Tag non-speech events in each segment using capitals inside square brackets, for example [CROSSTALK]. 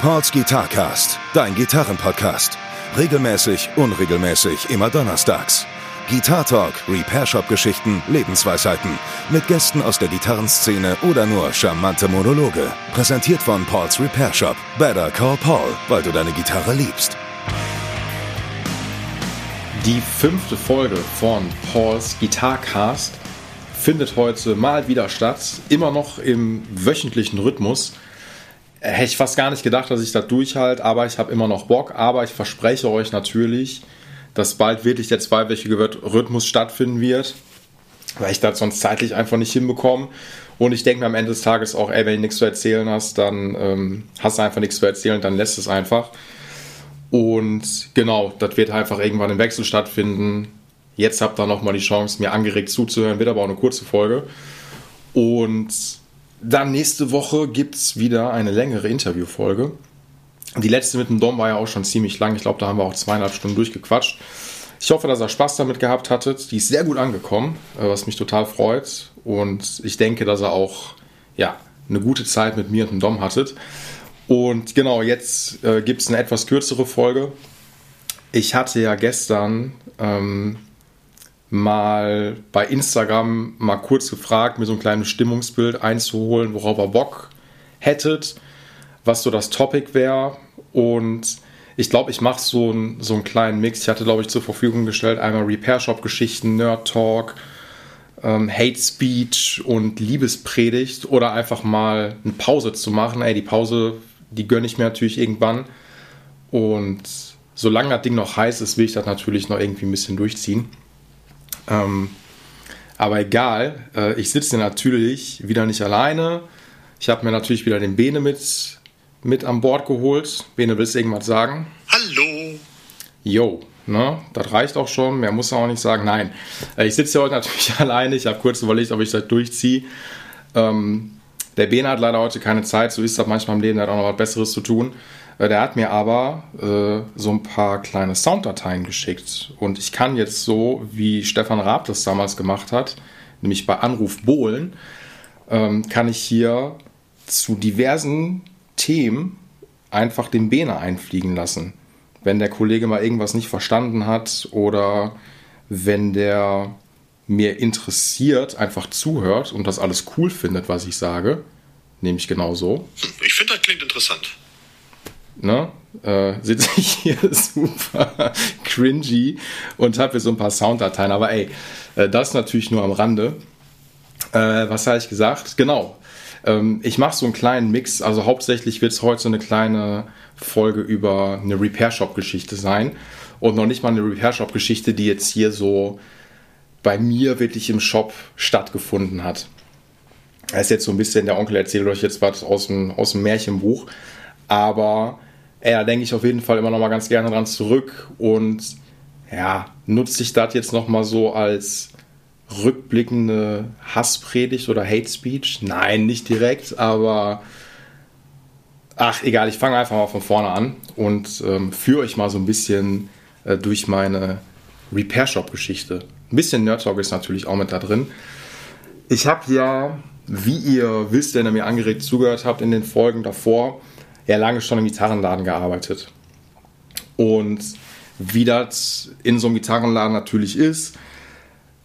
Pauls Guitarcast, dein Gitarrenpodcast. Regelmäßig, unregelmäßig, immer donnerstags. Guitar Talk, Repair Shop Geschichten, Lebensweisheiten. Mit Gästen aus der Gitarrenszene oder nur charmante Monologe. Präsentiert von Pauls Repair Shop. Better Call Paul, weil du deine Gitarre liebst. Die fünfte Folge von Pauls Guitarcast findet heute mal wieder statt. Immer noch im wöchentlichen Rhythmus. Hätte ich fast gar nicht gedacht, dass ich das durchhalte, aber ich habe immer noch Bock. Aber ich verspreche euch natürlich, dass bald wirklich der zweiwöchige Rhythmus stattfinden wird, weil ich das sonst zeitlich einfach nicht hinbekomme. Und ich denke mir am Ende des Tages auch, ey, wenn du nichts zu erzählen hast, dann ähm, hast du einfach nichts zu erzählen, dann lässt es einfach. Und genau, das wird einfach irgendwann im Wechsel stattfinden. Jetzt habt ihr nochmal die Chance, mir angeregt zuzuhören, wird aber auch eine kurze Folge. Und dann nächste Woche gibt es wieder eine längere Interviewfolge. Die letzte mit dem Dom war ja auch schon ziemlich lang. Ich glaube, da haben wir auch zweieinhalb Stunden durchgequatscht. Ich hoffe, dass ihr Spaß damit gehabt hattet. Die ist sehr gut angekommen, äh, was mich total freut. Und ich denke, dass ihr auch ja, eine gute Zeit mit mir und dem Dom hattet. Und genau, jetzt äh, gibt es eine etwas kürzere Folge. Ich hatte ja gestern ähm, mal bei Instagram mal kurz gefragt, mir so ein kleines Stimmungsbild einzuholen, worauf ihr Bock hättet, was so das Topic wäre. Und ich glaube, ich mache so, ein, so einen kleinen Mix. Ich hatte, glaube ich, zur Verfügung gestellt einmal Repair Shop Geschichten, Nerd Talk, ähm, Hate Speech und Liebespredigt oder einfach mal eine Pause zu machen. Ey, die Pause, die gönne ich mir natürlich irgendwann. Und solange das Ding noch heiß ist, will ich das natürlich noch irgendwie ein bisschen durchziehen. Ähm, aber egal, äh, ich sitze natürlich wieder nicht alleine. Ich habe mir natürlich wieder den Bene mit, mit an Bord geholt. Bene, willst du irgendwas sagen? Hallo. Jo, ne? Das reicht auch schon. Mehr muss er auch nicht sagen. Nein, äh, ich sitze heute natürlich [LAUGHS] alleine. Ich habe kurz überlegt, ob ich das durchziehe. Ähm, der Bene hat leider heute keine Zeit. So ist das manchmal im Leben. Der hat auch noch was Besseres zu tun. Äh, der hat mir aber äh, so ein paar kleine Sounddateien geschickt. Und ich kann jetzt so, wie Stefan Raab das damals gemacht hat, nämlich bei Anruf Bohlen, ähm, kann ich hier zu diversen Themen einfach den Bene einfliegen lassen. Wenn der Kollege mal irgendwas nicht verstanden hat oder wenn der mir interessiert, einfach zuhört und das alles cool findet, was ich sage, nehme ich genau so. Ich finde, das klingt interessant ne, äh, sitze ich [LAUGHS] hier super cringy und habe hier so ein paar Sounddateien. Aber ey, äh, das natürlich nur am Rande. Äh, was habe ich gesagt? Genau. Ähm, ich mache so einen kleinen Mix. Also hauptsächlich wird es heute so eine kleine Folge über eine Repair-Shop-Geschichte sein. Und noch nicht mal eine Repair-Shop-Geschichte, die jetzt hier so bei mir wirklich im Shop stattgefunden hat. Das ist jetzt so ein bisschen, der Onkel erzählt euch jetzt was aus dem, aus dem Märchenbuch. Aber ey, da denke ich auf jeden Fall immer noch mal ganz gerne dran zurück und ja, nutze ich das jetzt noch mal so als rückblickende Hasspredigt oder Hate Speech? Nein, nicht direkt, aber ach, egal, ich fange einfach mal von vorne an und ähm, führe euch mal so ein bisschen äh, durch meine Repair Shop Geschichte. Ein bisschen Nerd Talk ist natürlich auch mit da drin. Ich habe ja, wie ihr wisst, wenn ihr mir angeregt zugehört habt in den Folgen davor, ja lange schon im Gitarrenladen gearbeitet. Und wie das in so einem Gitarrenladen natürlich ist,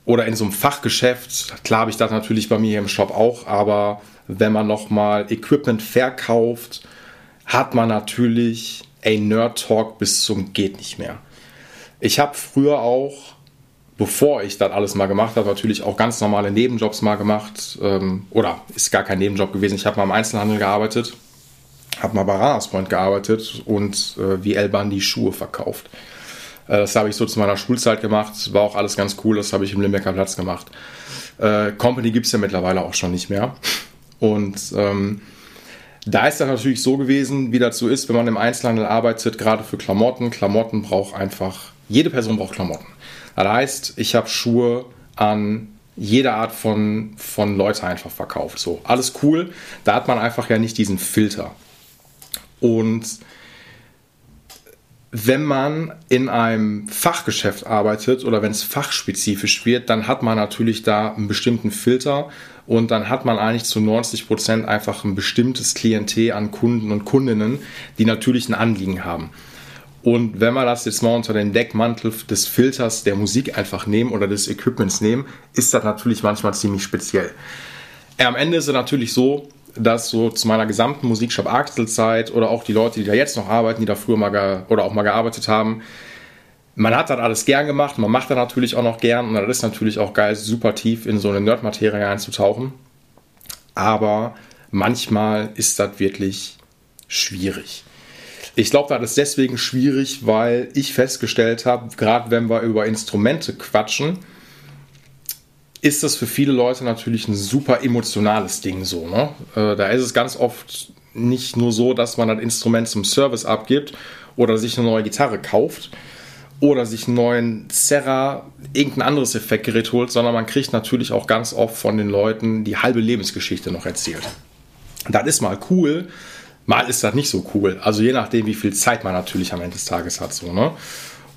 oder in so einem Fachgeschäft, klar habe ich das natürlich bei mir hier im Shop auch, aber wenn man nochmal Equipment verkauft, hat man natürlich ein Nerd Talk bis zum geht nicht mehr. Ich habe früher auch, bevor ich das alles mal gemacht habe, natürlich auch ganz normale Nebenjobs mal gemacht. Ähm, oder ist gar kein Nebenjob gewesen. Ich habe mal im Einzelhandel gearbeitet habe mal bei Ranas Point gearbeitet und äh, wie El Bandi Schuhe verkauft. Äh, das habe ich so zu meiner Schulzeit gemacht, war auch alles ganz cool, das habe ich im Limbecker Platz gemacht. Äh, Company gibt es ja mittlerweile auch schon nicht mehr. Und ähm, da ist dann natürlich so gewesen, wie das so ist, wenn man im Einzelhandel arbeitet, gerade für Klamotten. Klamotten braucht einfach, jede Person braucht Klamotten. Das heißt, ich habe Schuhe an jede Art von, von Leute einfach verkauft. So, alles cool. Da hat man einfach ja nicht diesen Filter. Und wenn man in einem Fachgeschäft arbeitet oder wenn es fachspezifisch wird, dann hat man natürlich da einen bestimmten Filter und dann hat man eigentlich zu 90 Prozent einfach ein bestimmtes Klientel an Kunden und Kundinnen, die natürlich ein Anliegen haben. Und wenn wir das jetzt mal unter den Deckmantel des Filters der Musik einfach nehmen oder des Equipments nehmen, ist das natürlich manchmal ziemlich speziell. Am Ende ist es natürlich so, dass so zu meiner gesamten Musikshop Axel-Zeit oder auch die Leute, die da jetzt noch arbeiten, die da früher mal oder auch mal gearbeitet haben, man hat das alles gern gemacht, man macht das natürlich auch noch gern und das ist natürlich auch geil, super tief in so eine Nerd-Materie einzutauchen. Aber manchmal ist das wirklich schwierig. Ich glaube, das ist deswegen schwierig, weil ich festgestellt habe, gerade wenn wir über Instrumente quatschen, ist das für viele Leute natürlich ein super emotionales Ding so. Ne? Äh, da ist es ganz oft nicht nur so, dass man das Instrument zum Service abgibt oder sich eine neue Gitarre kauft oder sich einen neuen Serra, irgendein anderes Effektgerät holt, sondern man kriegt natürlich auch ganz oft von den Leuten die halbe Lebensgeschichte noch erzählt. Das ist mal cool, mal ist das nicht so cool. Also je nachdem, wie viel Zeit man natürlich am Ende des Tages hat. So, ne?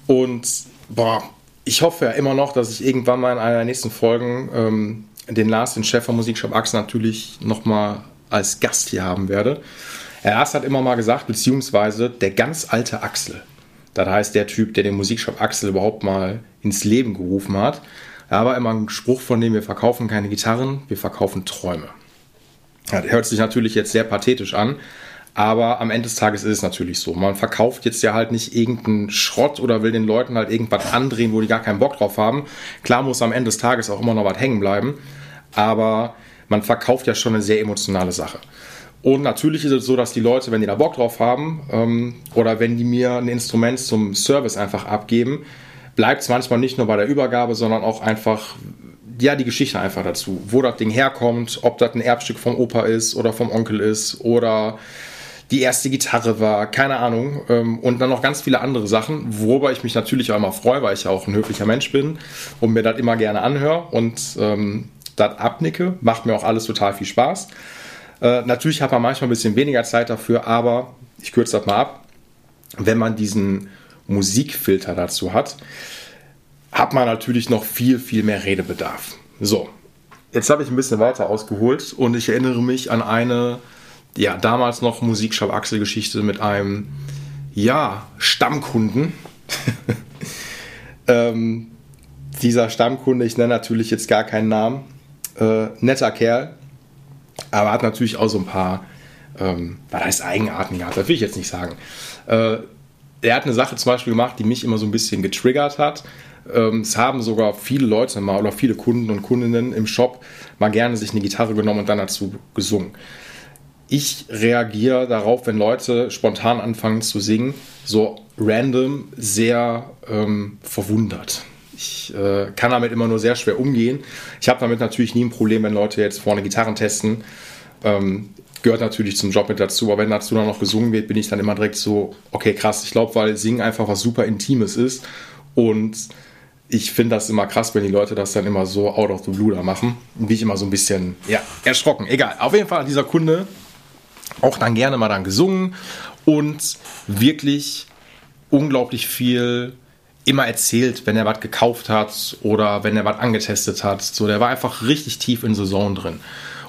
Und boah, ich hoffe ja immer noch, dass ich irgendwann mal in einer der nächsten Folgen ähm, den Lars, den Chef vom Musikshop Axel, natürlich nochmal als Gast hier haben werde. Er Lars hat immer mal gesagt, beziehungsweise der ganz alte Axel. Das heißt, der Typ, der den Musikshop Axel überhaupt mal ins Leben gerufen hat. Er war immer ein Spruch von dem, wir verkaufen keine Gitarren, wir verkaufen Träume. Das hört sich natürlich jetzt sehr pathetisch an, aber am Ende des Tages ist es natürlich so. Man verkauft jetzt ja halt nicht irgendeinen Schrott oder will den Leuten halt irgendwas andrehen, wo die gar keinen Bock drauf haben. Klar muss am Ende des Tages auch immer noch was hängen bleiben, aber man verkauft ja schon eine sehr emotionale Sache. Und natürlich ist es so, dass die Leute, wenn die da Bock drauf haben ähm, oder wenn die mir ein Instrument zum Service einfach abgeben, bleibt es manchmal nicht nur bei der Übergabe, sondern auch einfach, ja, die Geschichte einfach dazu. Wo das Ding herkommt, ob das ein Erbstück vom Opa ist oder vom Onkel ist oder die erste Gitarre war, keine Ahnung. Ähm, und dann noch ganz viele andere Sachen, worüber ich mich natürlich auch immer freue, weil ich ja auch ein höflicher Mensch bin und mir das immer gerne anhöre und ähm, das abnicke. Macht mir auch alles total viel Spaß. Äh, natürlich hat man manchmal ein bisschen weniger Zeit dafür, aber ich kürze das mal ab. Wenn man diesen Musikfilter dazu hat, hat man natürlich noch viel, viel mehr Redebedarf. So, jetzt habe ich ein bisschen weiter ausgeholt und ich erinnere mich an eine ja, damals noch Musikshop Axel Geschichte mit einem, ja, Stammkunden. [LAUGHS] ähm, dieser Stammkunde, ich nenne natürlich jetzt gar keinen Namen, äh, netter Kerl, aber hat natürlich auch so ein paar, ähm, was heißt Eigenarten gehabt, das will ich jetzt nicht sagen. Äh, er hat eine Sache zum Beispiel gemacht, die mich immer so ein bisschen getriggert hat. Ähm, es haben sogar viele Leute mal oder viele Kunden und Kundinnen im Shop mal gerne sich eine Gitarre genommen und dann dazu gesungen ich reagiere darauf, wenn Leute spontan anfangen zu singen, so random, sehr ähm, verwundert. Ich äh, kann damit immer nur sehr schwer umgehen. Ich habe damit natürlich nie ein Problem, wenn Leute jetzt vorne Gitarren testen. Ähm, gehört natürlich zum Job mit dazu, aber wenn dazu dann noch gesungen wird, bin ich dann immer direkt so, okay, krass. Ich glaube, weil Singen einfach was super Intimes ist und ich finde das immer krass, wenn die Leute das dann immer so out of the blue da machen. Bin ich immer so ein bisschen, ja, erschrocken. Egal. Auf jeden Fall, dieser Kunde auch dann gerne mal dann gesungen und wirklich unglaublich viel immer erzählt, wenn er was gekauft hat oder wenn er was angetestet hat. So, der war einfach richtig tief in Saison drin.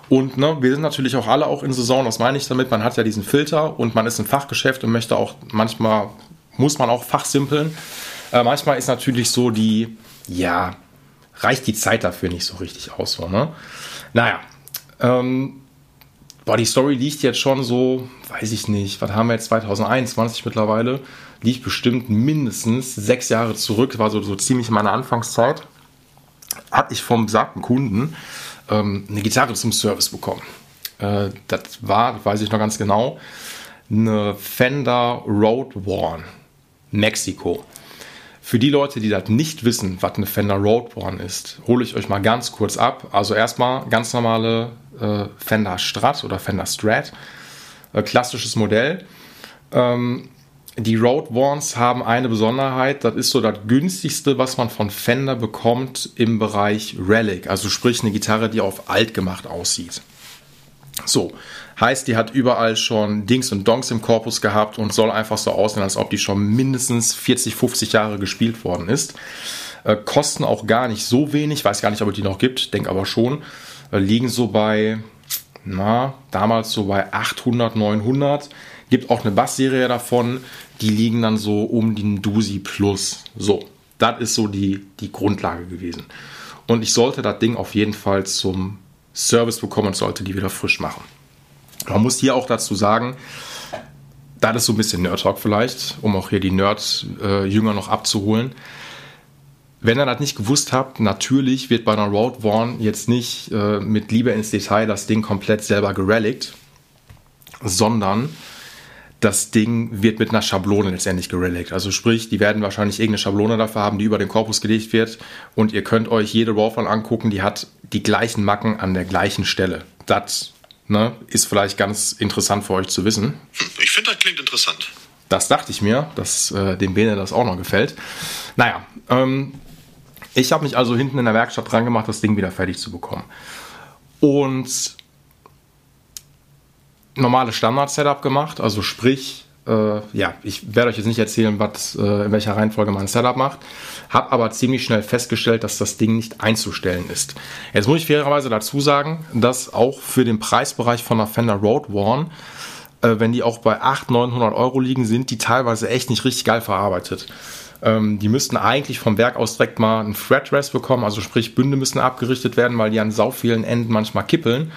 Und ne, wir sind natürlich auch alle auch in Saison, was meine ich damit? Man hat ja diesen Filter und man ist im Fachgeschäft und möchte auch, manchmal muss man auch fachsimpeln. Äh, manchmal ist natürlich so die, ja, reicht die Zeit dafür nicht so richtig aus. So, ne? Naja, ähm, Boah, die Story liegt jetzt schon so, weiß ich nicht, was haben wir jetzt 2021 mittlerweile? Liegt bestimmt mindestens sechs Jahre zurück, war so, so ziemlich meine Anfangszeit. Hatte ich vom besagten Kunden ähm, eine Gitarre zum Service bekommen. Äh, das war, weiß ich noch ganz genau, eine Fender Road Worn Mexiko. Für die Leute, die das nicht wissen, was eine Fender Road One ist, hole ich euch mal ganz kurz ab. Also erstmal ganz normale äh, Fender Strat oder Fender Strat, äh, klassisches Modell. Ähm, die Road Ones haben eine Besonderheit, das ist so das günstigste, was man von Fender bekommt im Bereich Relic, also sprich eine Gitarre, die auf alt gemacht aussieht. So, Heißt, die hat überall schon Dings und Donks im Korpus gehabt und soll einfach so aussehen, als ob die schon mindestens 40, 50 Jahre gespielt worden ist. Äh, kosten auch gar nicht so wenig, weiß gar nicht, ob es die noch gibt, denke aber schon. Äh, liegen so bei, na, damals so bei 800, 900. Gibt auch eine Bassserie davon, die liegen dann so um den Dusi Plus. So, das ist so die, die Grundlage gewesen. Und ich sollte das Ding auf jeden Fall zum Service bekommen und sollte die wieder frisch machen. Man muss hier auch dazu sagen, das ist so ein bisschen Nerd Talk vielleicht, um auch hier die Nerd-Jünger äh, noch abzuholen. Wenn ihr das nicht gewusst habt, natürlich wird bei einer Road One jetzt nicht äh, mit Liebe ins Detail das Ding komplett selber gerelict, sondern das Ding wird mit einer Schablone letztendlich gerelict. Also sprich, die werden wahrscheinlich irgendeine Schablone dafür haben, die über den Korpus gelegt wird und ihr könnt euch jede Road One angucken, die hat die gleichen Macken an der gleichen Stelle. Das ne, ist vielleicht ganz interessant für euch zu wissen. Ich finde, das klingt interessant. Das dachte ich mir, dass äh, dem Bene das auch noch gefällt. Naja, ähm, ich habe mich also hinten in der Werkstatt dran gemacht, das Ding wieder fertig zu bekommen. Und normales Standard-Setup gemacht, also sprich, äh, ja, ich werde euch jetzt nicht erzählen, was, äh, in welcher Reihenfolge man ein Setup macht, habe aber ziemlich schnell festgestellt, dass das Ding nicht einzustellen ist. Jetzt muss ich fairerweise dazu sagen, dass auch für den Preisbereich von der Fender Road One, äh, wenn die auch bei 800, 900 Euro liegen, sind die teilweise echt nicht richtig geil verarbeitet. Ähm, die müssten eigentlich vom Werk aus direkt mal einen Threadrest bekommen, also sprich Bünde müssen abgerichtet werden, weil die an sau vielen Enden manchmal kippeln.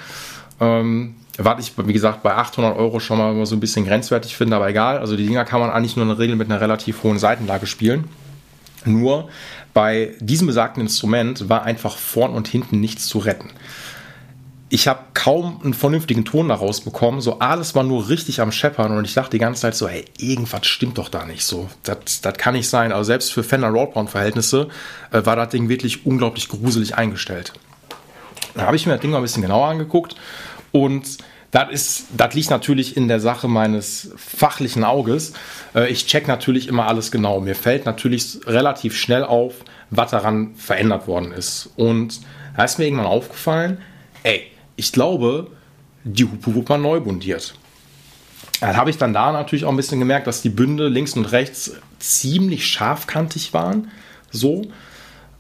Ähm, was ich, wie gesagt, bei 800 Euro schon mal so ein bisschen grenzwertig finde, aber egal. Also die Dinger kann man eigentlich nur in der Regel mit einer relativ hohen Seitenlage spielen. Nur bei diesem besagten Instrument war einfach vorn und hinten nichts zu retten ich habe kaum einen vernünftigen Ton daraus bekommen. So alles war nur richtig am Scheppern und ich dachte die ganze Zeit so, hey, irgendwas stimmt doch da nicht so. Das, kann nicht sein. Also selbst für Fender Roadbound-Verhältnisse äh, war das Ding wirklich unglaublich gruselig eingestellt. Da habe ich mir das Ding mal ein bisschen genauer angeguckt und das, ist, das liegt natürlich in der Sache meines fachlichen Auges. Äh, ich check natürlich immer alles genau. Mir fällt natürlich relativ schnell auf, was daran verändert worden ist. Und da ist mir irgendwann aufgefallen, ey, ich glaube, die Hupe wurde mal neu bundiert. Dann habe ich dann da natürlich auch ein bisschen gemerkt, dass die Bünde links und rechts ziemlich scharfkantig waren. So.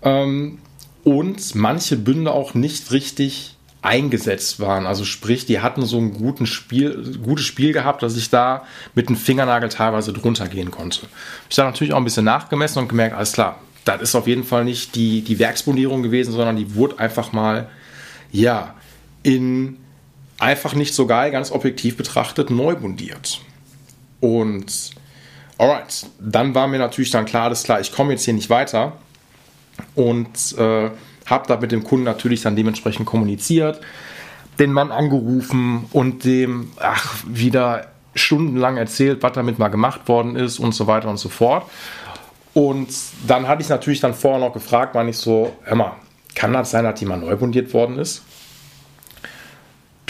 Ähm, und manche Bünde auch nicht richtig eingesetzt waren. Also sprich, die hatten so ein guten Spiel, gutes Spiel gehabt, dass ich da mit dem Fingernagel teilweise drunter gehen konnte. Ich habe natürlich auch ein bisschen nachgemessen und gemerkt, alles klar, das ist auf jeden Fall nicht die, die Werksbundierung gewesen, sondern die wurde einfach mal, ja, in einfach nicht so geil, ganz objektiv betrachtet, neu bundiert. Und alright, dann war mir natürlich dann klar, alles klar, ich komme jetzt hier nicht weiter und äh, habe da mit dem Kunden natürlich dann dementsprechend kommuniziert, den Mann angerufen und dem ach, wieder stundenlang erzählt, was damit mal gemacht worden ist und so weiter und so fort. Und dann hatte ich natürlich dann vorher noch gefragt, war ich so, Emma, kann das sein, dass die mal neu bundiert worden ist?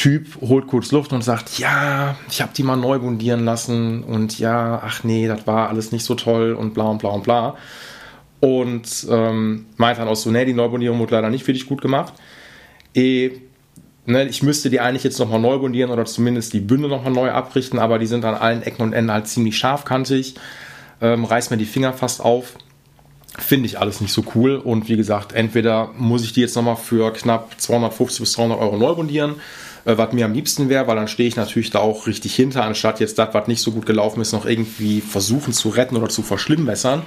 Typ holt kurz Luft und sagt, ja, ich habe die mal neu bundieren lassen und ja, ach nee, das war alles nicht so toll und bla und bla und bla. Und ähm, meint dann auch so, nee, die Neubundierung wurde leider nicht für dich gut gemacht. E, ne, ich müsste die eigentlich jetzt nochmal neu bundieren oder zumindest die Bünde nochmal neu abrichten, aber die sind an allen Ecken und Enden halt ziemlich scharfkantig. Ähm, reißt mir die Finger fast auf. Finde ich alles nicht so cool. Und wie gesagt, entweder muss ich die jetzt nochmal für knapp 250 bis 300 Euro neu bundieren äh, was mir am liebsten wäre, weil dann stehe ich natürlich da auch richtig hinter, anstatt jetzt das, was nicht so gut gelaufen ist, noch irgendwie versuchen zu retten oder zu verschlimmbessern.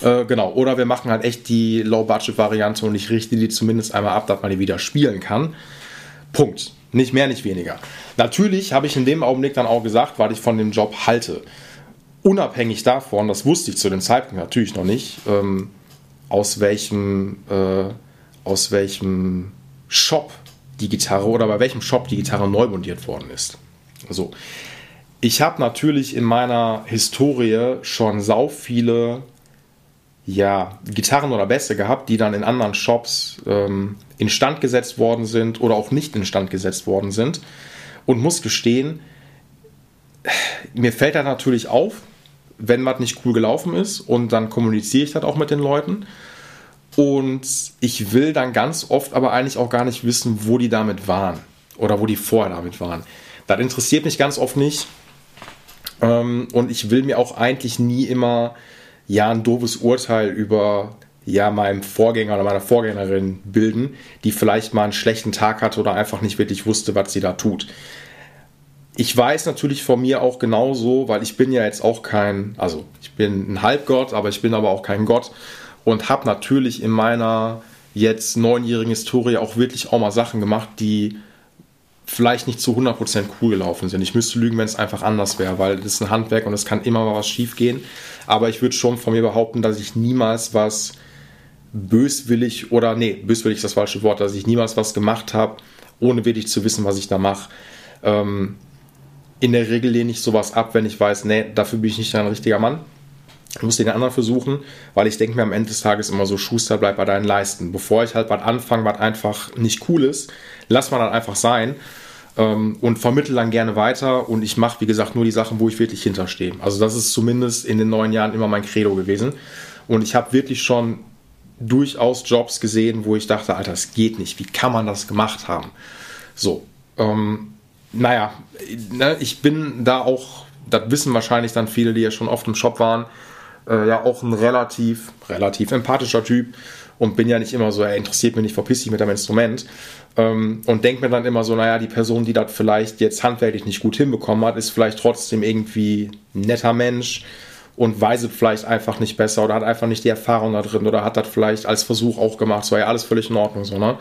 Äh, genau, oder wir machen halt echt die Low-Budget-Variante und ich richte die zumindest einmal ab, dass man die wieder spielen kann. Punkt. Nicht mehr, nicht weniger. Natürlich habe ich in dem Augenblick dann auch gesagt, was ich von dem Job halte. Unabhängig davon, das wusste ich zu dem Zeitpunkt natürlich noch nicht, ähm, aus welchem, äh, aus welchem Shop die Gitarre oder bei welchem Shop die Gitarre neu montiert worden ist. Also, ich habe natürlich in meiner Historie schon sau viele ja, Gitarren oder Bässe gehabt, die dann in anderen Shops ähm, instand gesetzt worden sind oder auch nicht instand gesetzt worden sind. Und muss gestehen, mir fällt da natürlich auf, wenn was nicht cool gelaufen ist und dann kommuniziere ich das auch mit den Leuten. Und ich will dann ganz oft aber eigentlich auch gar nicht wissen, wo die damit waren oder wo die vorher damit waren. Das interessiert mich ganz oft nicht. Ähm, und ich will mir auch eigentlich nie immer ja ein doofes Urteil über ja meinem Vorgänger oder meiner Vorgängerin bilden, die vielleicht mal einen schlechten Tag hatte oder einfach nicht wirklich wusste, was sie da tut. Ich weiß natürlich von mir auch genauso, weil ich bin ja jetzt auch kein, also ich bin ein Halbgott, aber ich bin aber auch kein Gott und habe natürlich in meiner jetzt neunjährigen Historie auch wirklich auch mal Sachen gemacht, die vielleicht nicht zu 100% cool gelaufen sind. Ich müsste lügen, wenn es einfach anders wäre, weil das ist ein Handwerk und es kann immer mal was schief gehen. Aber ich würde schon von mir behaupten, dass ich niemals was böswillig oder nee, böswillig ist das falsche Wort, dass ich niemals was gemacht habe, ohne wirklich zu wissen, was ich da mache. Ähm, in der Regel lehne ich sowas ab, wenn ich weiß, nee, dafür bin ich nicht ein richtiger Mann. Ich muss den anderen versuchen, weil ich denke mir am Ende des Tages immer so, Schuster, bleib bei deinen Leisten. Bevor ich halt was anfange, was einfach nicht cool ist, lass mal dann einfach sein ähm, und vermittle dann gerne weiter und ich mache, wie gesagt, nur die Sachen, wo ich wirklich hinterstehe. Also das ist zumindest in den neun Jahren immer mein Credo gewesen. Und ich habe wirklich schon durchaus Jobs gesehen, wo ich dachte, Alter, das geht nicht. Wie kann man das gemacht haben? So, ähm, naja, ne, ich bin da auch, das wissen wahrscheinlich dann viele, die ja schon oft im Shop waren, äh, ja auch ein relativ, relativ empathischer Typ und bin ja nicht immer so, er interessiert mich nicht, verpiss dich mit dem Instrument. Ähm, und denke mir dann immer so, naja, die Person, die das vielleicht jetzt handwerklich nicht gut hinbekommen hat, ist vielleicht trotzdem irgendwie ein netter Mensch und weiß es vielleicht einfach nicht besser oder hat einfach nicht die Erfahrung da drin oder hat das vielleicht als Versuch auch gemacht. Es war ja alles völlig in Ordnung so, ne?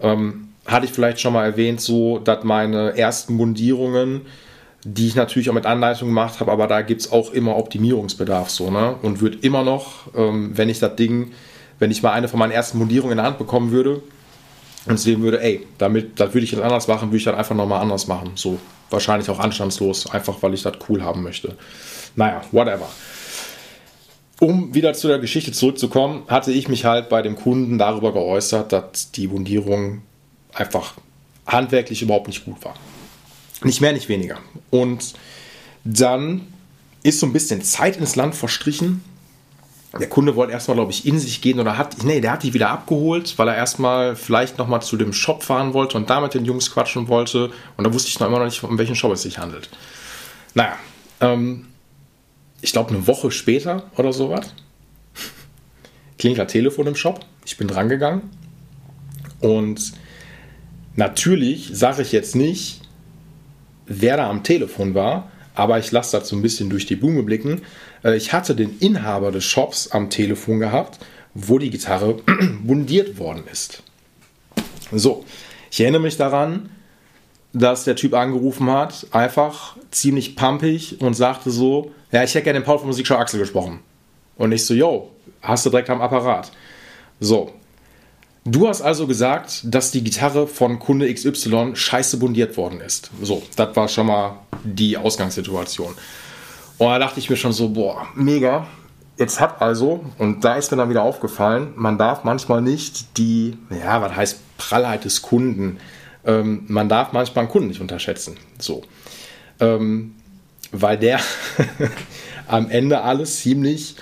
Ähm, hatte ich vielleicht schon mal erwähnt, so, dass meine ersten Mundierungen, die ich natürlich auch mit Anleitung gemacht habe, aber da gibt es auch immer Optimierungsbedarf, so, ne? Und wird immer noch, ähm, wenn ich das Ding, wenn ich mal eine von meinen ersten Mundierungen in der Hand bekommen würde und sehen würde, ey, damit, das würde ich jetzt anders machen, würde ich dann einfach nochmal anders machen. So, wahrscheinlich auch anstandslos, einfach weil ich das cool haben möchte. Naja, whatever. Um wieder zu der Geschichte zurückzukommen, hatte ich mich halt bei dem Kunden darüber geäußert, dass die Wundierung einfach handwerklich überhaupt nicht gut war. Nicht mehr, nicht weniger. Und dann ist so ein bisschen Zeit ins Land verstrichen. Der Kunde wollte erstmal, glaube ich, in sich gehen oder hat, nee, der hat die wieder abgeholt, weil er erstmal vielleicht nochmal zu dem Shop fahren wollte und da mit den Jungs quatschen wollte. Und da wusste ich noch immer noch nicht, um welchen Shop es sich handelt. Naja, ähm, ich glaube eine Woche später oder sowas, [LAUGHS] klingelt das Telefon im Shop. Ich bin drangegangen und Natürlich sage ich jetzt nicht, wer da am Telefon war, aber ich lasse dazu ein bisschen durch die Blume blicken. Äh, ich hatte den Inhaber des Shops am Telefon gehabt, wo die Gitarre [CLEARS THROAT] bundiert worden ist. So, ich erinnere mich daran, dass der Typ angerufen hat, einfach ziemlich pumpig und sagte so, ja, ich hätte gerne den Paul von Musikshow Axel gesprochen. Und ich so, yo, hast du direkt am Apparat. So, Du hast also gesagt, dass die Gitarre von Kunde XY scheiße bundiert worden ist. So, das war schon mal die Ausgangssituation. Und da dachte ich mir schon so, boah, mega. Jetzt hat also, und da ist mir dann wieder aufgefallen, man darf manchmal nicht die, ja, was heißt Prallheit des Kunden, ähm, man darf manchmal einen Kunden nicht unterschätzen. So. Ähm, weil der [LAUGHS] am Ende alles ziemlich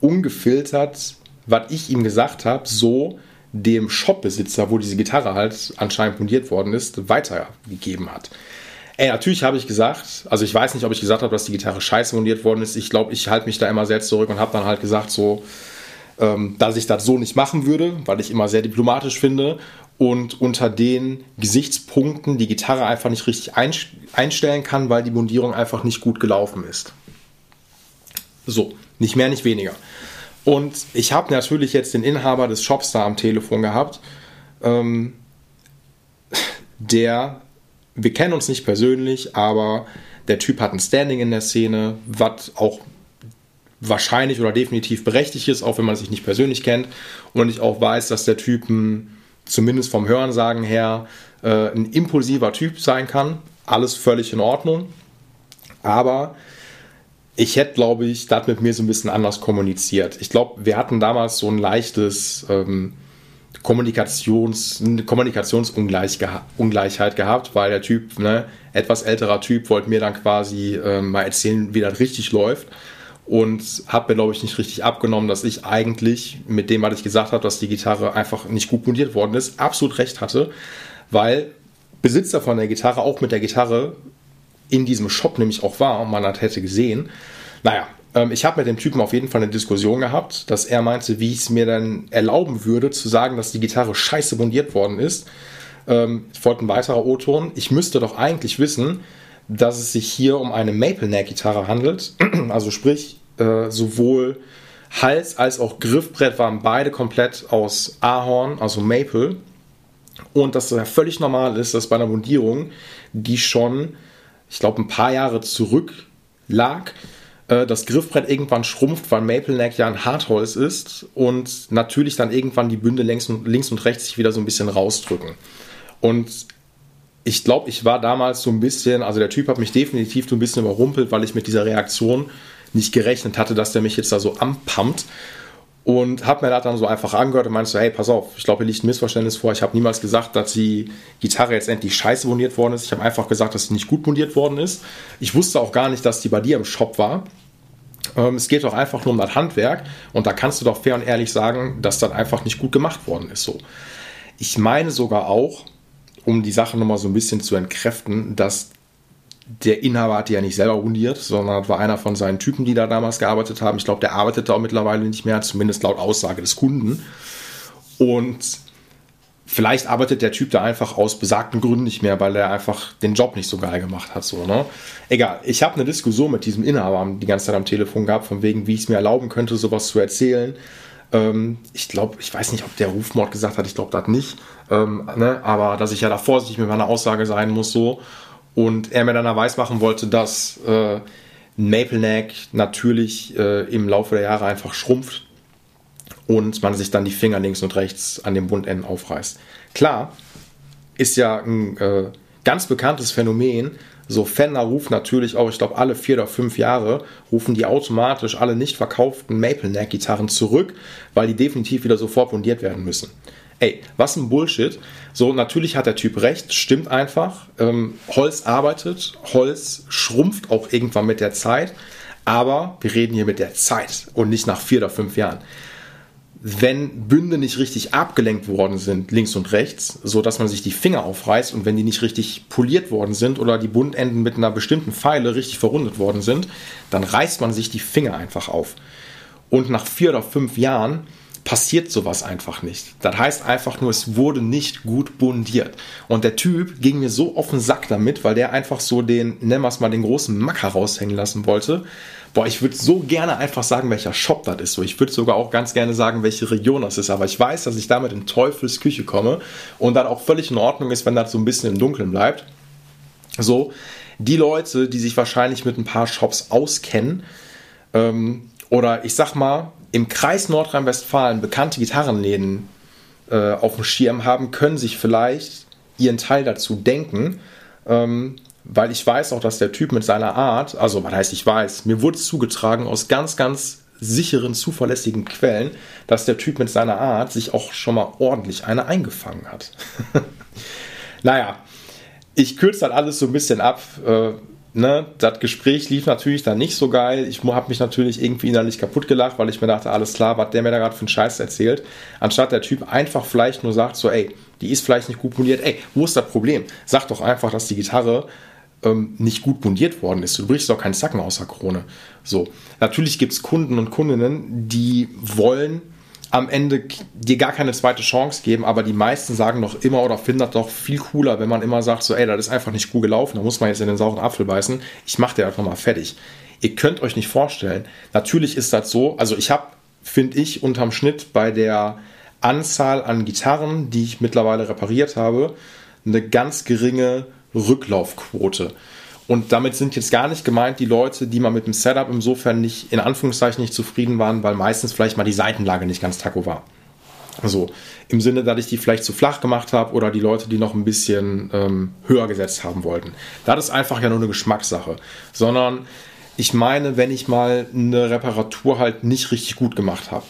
ungefiltert, was ich ihm gesagt habe, so dem Shopbesitzer, wo diese Gitarre halt anscheinend fundiert worden ist, weitergegeben hat. Ey, natürlich habe ich gesagt, also ich weiß nicht, ob ich gesagt habe, dass die Gitarre scheiße fundiert worden ist. Ich glaube, ich halte mich da immer selbst zurück und habe dann halt gesagt, so, ähm, dass ich das so nicht machen würde, weil ich immer sehr diplomatisch finde und unter den Gesichtspunkten die Gitarre einfach nicht richtig einstellen kann, weil die Mundierung einfach nicht gut gelaufen ist. So, nicht mehr, nicht weniger. Und ich habe natürlich jetzt den Inhaber des Shops da am Telefon gehabt, ähm, der, wir kennen uns nicht persönlich, aber der Typ hat ein Standing in der Szene, was auch wahrscheinlich oder definitiv berechtigt ist, auch wenn man sich nicht persönlich kennt. Und ich auch weiß, dass der Typ ein, zumindest vom Hörensagen her äh, ein impulsiver Typ sein kann. Alles völlig in Ordnung. Aber ich hätte, glaube ich, das mit mir so ein bisschen anders kommuniziert. Ich glaube, wir hatten damals so ein leichtes ähm, Kommunikations, Kommunikationsungleichheit gehabt, weil der Typ, ne, etwas älterer Typ, wollte mir dann quasi ähm, mal erzählen, wie das richtig läuft. Und habe mir, glaube ich, nicht richtig abgenommen, dass ich eigentlich mit dem, was ich gesagt habe, dass die Gitarre einfach nicht gut montiert worden ist, absolut recht hatte, weil Besitzer von der Gitarre auch mit der Gitarre in diesem Shop nämlich auch war und man das hätte gesehen. Naja, ähm, ich habe mit dem Typen auf jeden Fall eine Diskussion gehabt, dass er meinte, wie ich es mir dann erlauben würde, zu sagen, dass die Gitarre scheiße bundiert worden ist. Ähm, folgt ein weiterer O-Ton. Ich müsste doch eigentlich wissen, dass es sich hier um eine Maple Neck Gitarre handelt. [CLEARS THROAT] Also sprich, äh, sowohl Hals als auch Griffbrett waren beide komplett aus Ahorn, also Maple. Und dass es ja völlig normal ist, dass bei einer Bundierung, die schon, ich glaube, ein paar Jahre zurück lag, äh, das Griffbrett irgendwann schrumpft, weil Maple Neck ja ein Hartholz ist und natürlich dann irgendwann die Bünde links und, links und rechts sich wieder so ein bisschen rausdrücken. Und ich glaube, ich war damals so ein bisschen, also der Typ hat mich definitiv so ein bisschen überrumpelt, weil ich mit dieser Reaktion nicht gerechnet hatte, dass der mich jetzt da so anpumpt. Und habe mir das dann so einfach angehört und meinte so, hey, pass auf, ich glaube, hier liegt ein Missverständnis vor. Ich habe niemals gesagt, dass die Gitarre jetzt endlich scheiße bundiert worden ist. Ich habe einfach gesagt, dass sie nicht gut bundiert worden ist. Ich wusste auch gar nicht, dass die bei dir im Shop war. Ähm, es geht doch einfach nur um das Handwerk. Und da kannst du doch fair und ehrlich sagen, dass das einfach nicht gut gemacht worden ist. So. Ich meine sogar auch, um die Sache nochmal so ein bisschen zu entkräften, dass der Inhaber hat die ja nicht selber rundiert, sondern war einer von seinen Typen, die da damals gearbeitet haben. Ich glaube, der arbeitet da auch mittlerweile nicht mehr, zumindest laut Aussage des Kunden. Und vielleicht arbeitet der Typ da einfach aus besagten Gründen nicht mehr, weil er einfach den Job nicht so geil gemacht hat. So, ne? Egal, ich habe eine Diskussion mit diesem Inhaber die ganze Zeit am Telefon gehabt, von wegen, wie ich es mir erlauben könnte, sowas zu erzählen. Ähm, ich glaube, ich weiß nicht, ob der Rufmord gesagt hat, ich glaube das nicht. Ähm, ne? Aber dass ich ja da vorsichtig mit meiner Aussage sein muss, so. Und er mir dann weiß machen wollte, dass äh, Maple Neck natürlich äh, im Laufe der Jahre einfach schrumpft und man sich dann die Finger links und rechts an den Bundenden aufreißt. Klar, ist ja ein äh, ganz bekanntes Phänomen. So Fender ruft natürlich auch, ich glaube, alle vier oder fünf Jahre rufen die automatisch alle nicht verkauften Maple Neck Gitarren zurück, weil die definitiv wieder sofort bundiert werden müssen. Ey, was ein Bullshit. So, natürlich hat der Typ recht, stimmt einfach. Ähm, Holz arbeitet, Holz schrumpft auch irgendwann mit der Zeit, aber wir reden hier mit der Zeit und nicht nach vier oder fünf Jahren. Wenn Bünde nicht richtig abgelenkt worden sind, links und rechts, so dass man sich die Finger aufreißt und wenn die nicht richtig poliert worden sind oder die Bundenden mit einer bestimmten Pfeile richtig verrundet worden sind, dann reißt man sich die Finger einfach auf. Und nach vier oder fünf Jahren passiert sowas einfach nicht. Das heißt einfach nur, es wurde nicht gut bundiert. Und der Typ ging mir so auf den Sack damit, weil der einfach so den, nennen wir es mal, den großen Macker raushängen lassen wollte. Boah, ich würde so gerne einfach sagen, welcher Shop das ist. So, ich würde sogar auch ganz gerne sagen, welche Region das ist. Aber ich weiß, dass ich damit in Teufels Küche komme und dann auch völlig in Ordnung ist, wenn das so ein bisschen im Dunkeln bleibt. So, die Leute, die sich wahrscheinlich mit ein paar Shops auskennen, ähm, oder ich sag mal, im Kreis Nordrhein-Westfalen bekannte Gitarrenläden äh, auf dem Schirm haben, können sich vielleicht ihren Teil dazu denken. Ähm, weil ich weiß auch, dass der Typ mit seiner Art, also was heißt ich weiß, mir wurde zugetragen aus ganz, ganz sicheren, zuverlässigen Quellen, dass der Typ mit seiner Art sich auch schon mal ordentlich eine eingefangen hat. [LAUGHS] naja, ich kürze das alles so ein bisschen ab. Äh, ne, das Gespräch lief natürlich dann nicht so geil. Ich habe mich natürlich irgendwie innerlich kaputt gelacht, weil ich mir dachte, alles klar, was der mir da gerade für einen Scheiß erzählt. Anstatt der Typ einfach vielleicht nur sagt, so, ey, die ist vielleicht nicht gut bundiert. Ey, wo ist das Problem? Sag doch einfach, dass die Gitarre ähm, nicht gut bundiert worden ist. Du brichst doch keinen Zacken aus der Krone. So. Natürlich gibt es Kunden und Kundinnen, die wollen am Ende dir gar keine zweite Chance geben, aber die meisten sagen doch immer oder finden das doch viel cooler, wenn man immer sagt, so, ey, das ist einfach nicht gut gelaufen, da muss man jetzt in den sauren Apfel beißen, ich mach dir einfach mal fertig. Ihr könnt euch nicht vorstellen, natürlich ist das so, also ich habe, finde ich, unterm Schnitt bei der Anzahl an Gitarren, die ich mittlerweile repariert habe, eine ganz geringe Rücklaufquote. Und damit sind jetzt gar nicht gemeint die Leute, die mal mit dem Setup insofern nicht, in Anführungszeichen, nicht zufrieden waren, weil meistens vielleicht mal die Seitenlage nicht ganz taco war. Also im Sinne, dass ich die vielleicht zu flach gemacht habe oder die Leute, die noch ein bisschen ähm, höher gesetzt haben wollten. Das ist einfach ja nur eine Geschmackssache. Sondern ich meine, wenn ich mal eine Reparatur halt nicht richtig gut gemacht habe.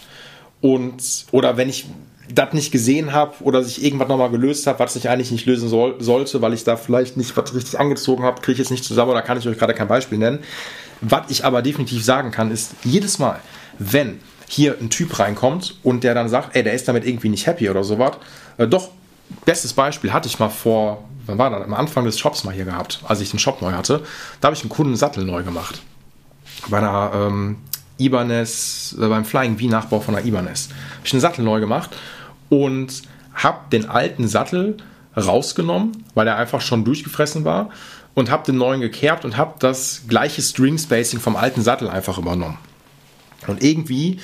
Und, oder wenn ich das nicht gesehen habe oder sich irgendwas nochmal gelöst habe, was ich eigentlich nicht lösen soll, sollte, weil ich da vielleicht nicht was richtig angezogen habe, kriege ich jetzt nicht zusammen oder kann ich euch gerade kein Beispiel nennen. Was ich aber definitiv sagen kann, ist, jedes Mal, wenn hier ein Typ reinkommt und der dann sagt, ey, der ist damit irgendwie nicht happy oder sowas, äh, doch, bestes Beispiel hatte ich mal vor, wann war das? Am Anfang des Shops mal hier gehabt, als ich den Shop neu hatte. Da habe ich einen Kunden Sattel neu gemacht. Bei einer ähm, Ibanez, äh, beim Flying V-Nachbau von der Ibanez. Habe ich einen Sattel neu gemacht und habe den alten Sattel rausgenommen, weil er einfach schon durchgefressen war und habe den neuen gekerbt und habe das gleiche String Spacing vom alten Sattel einfach übernommen. Und irgendwie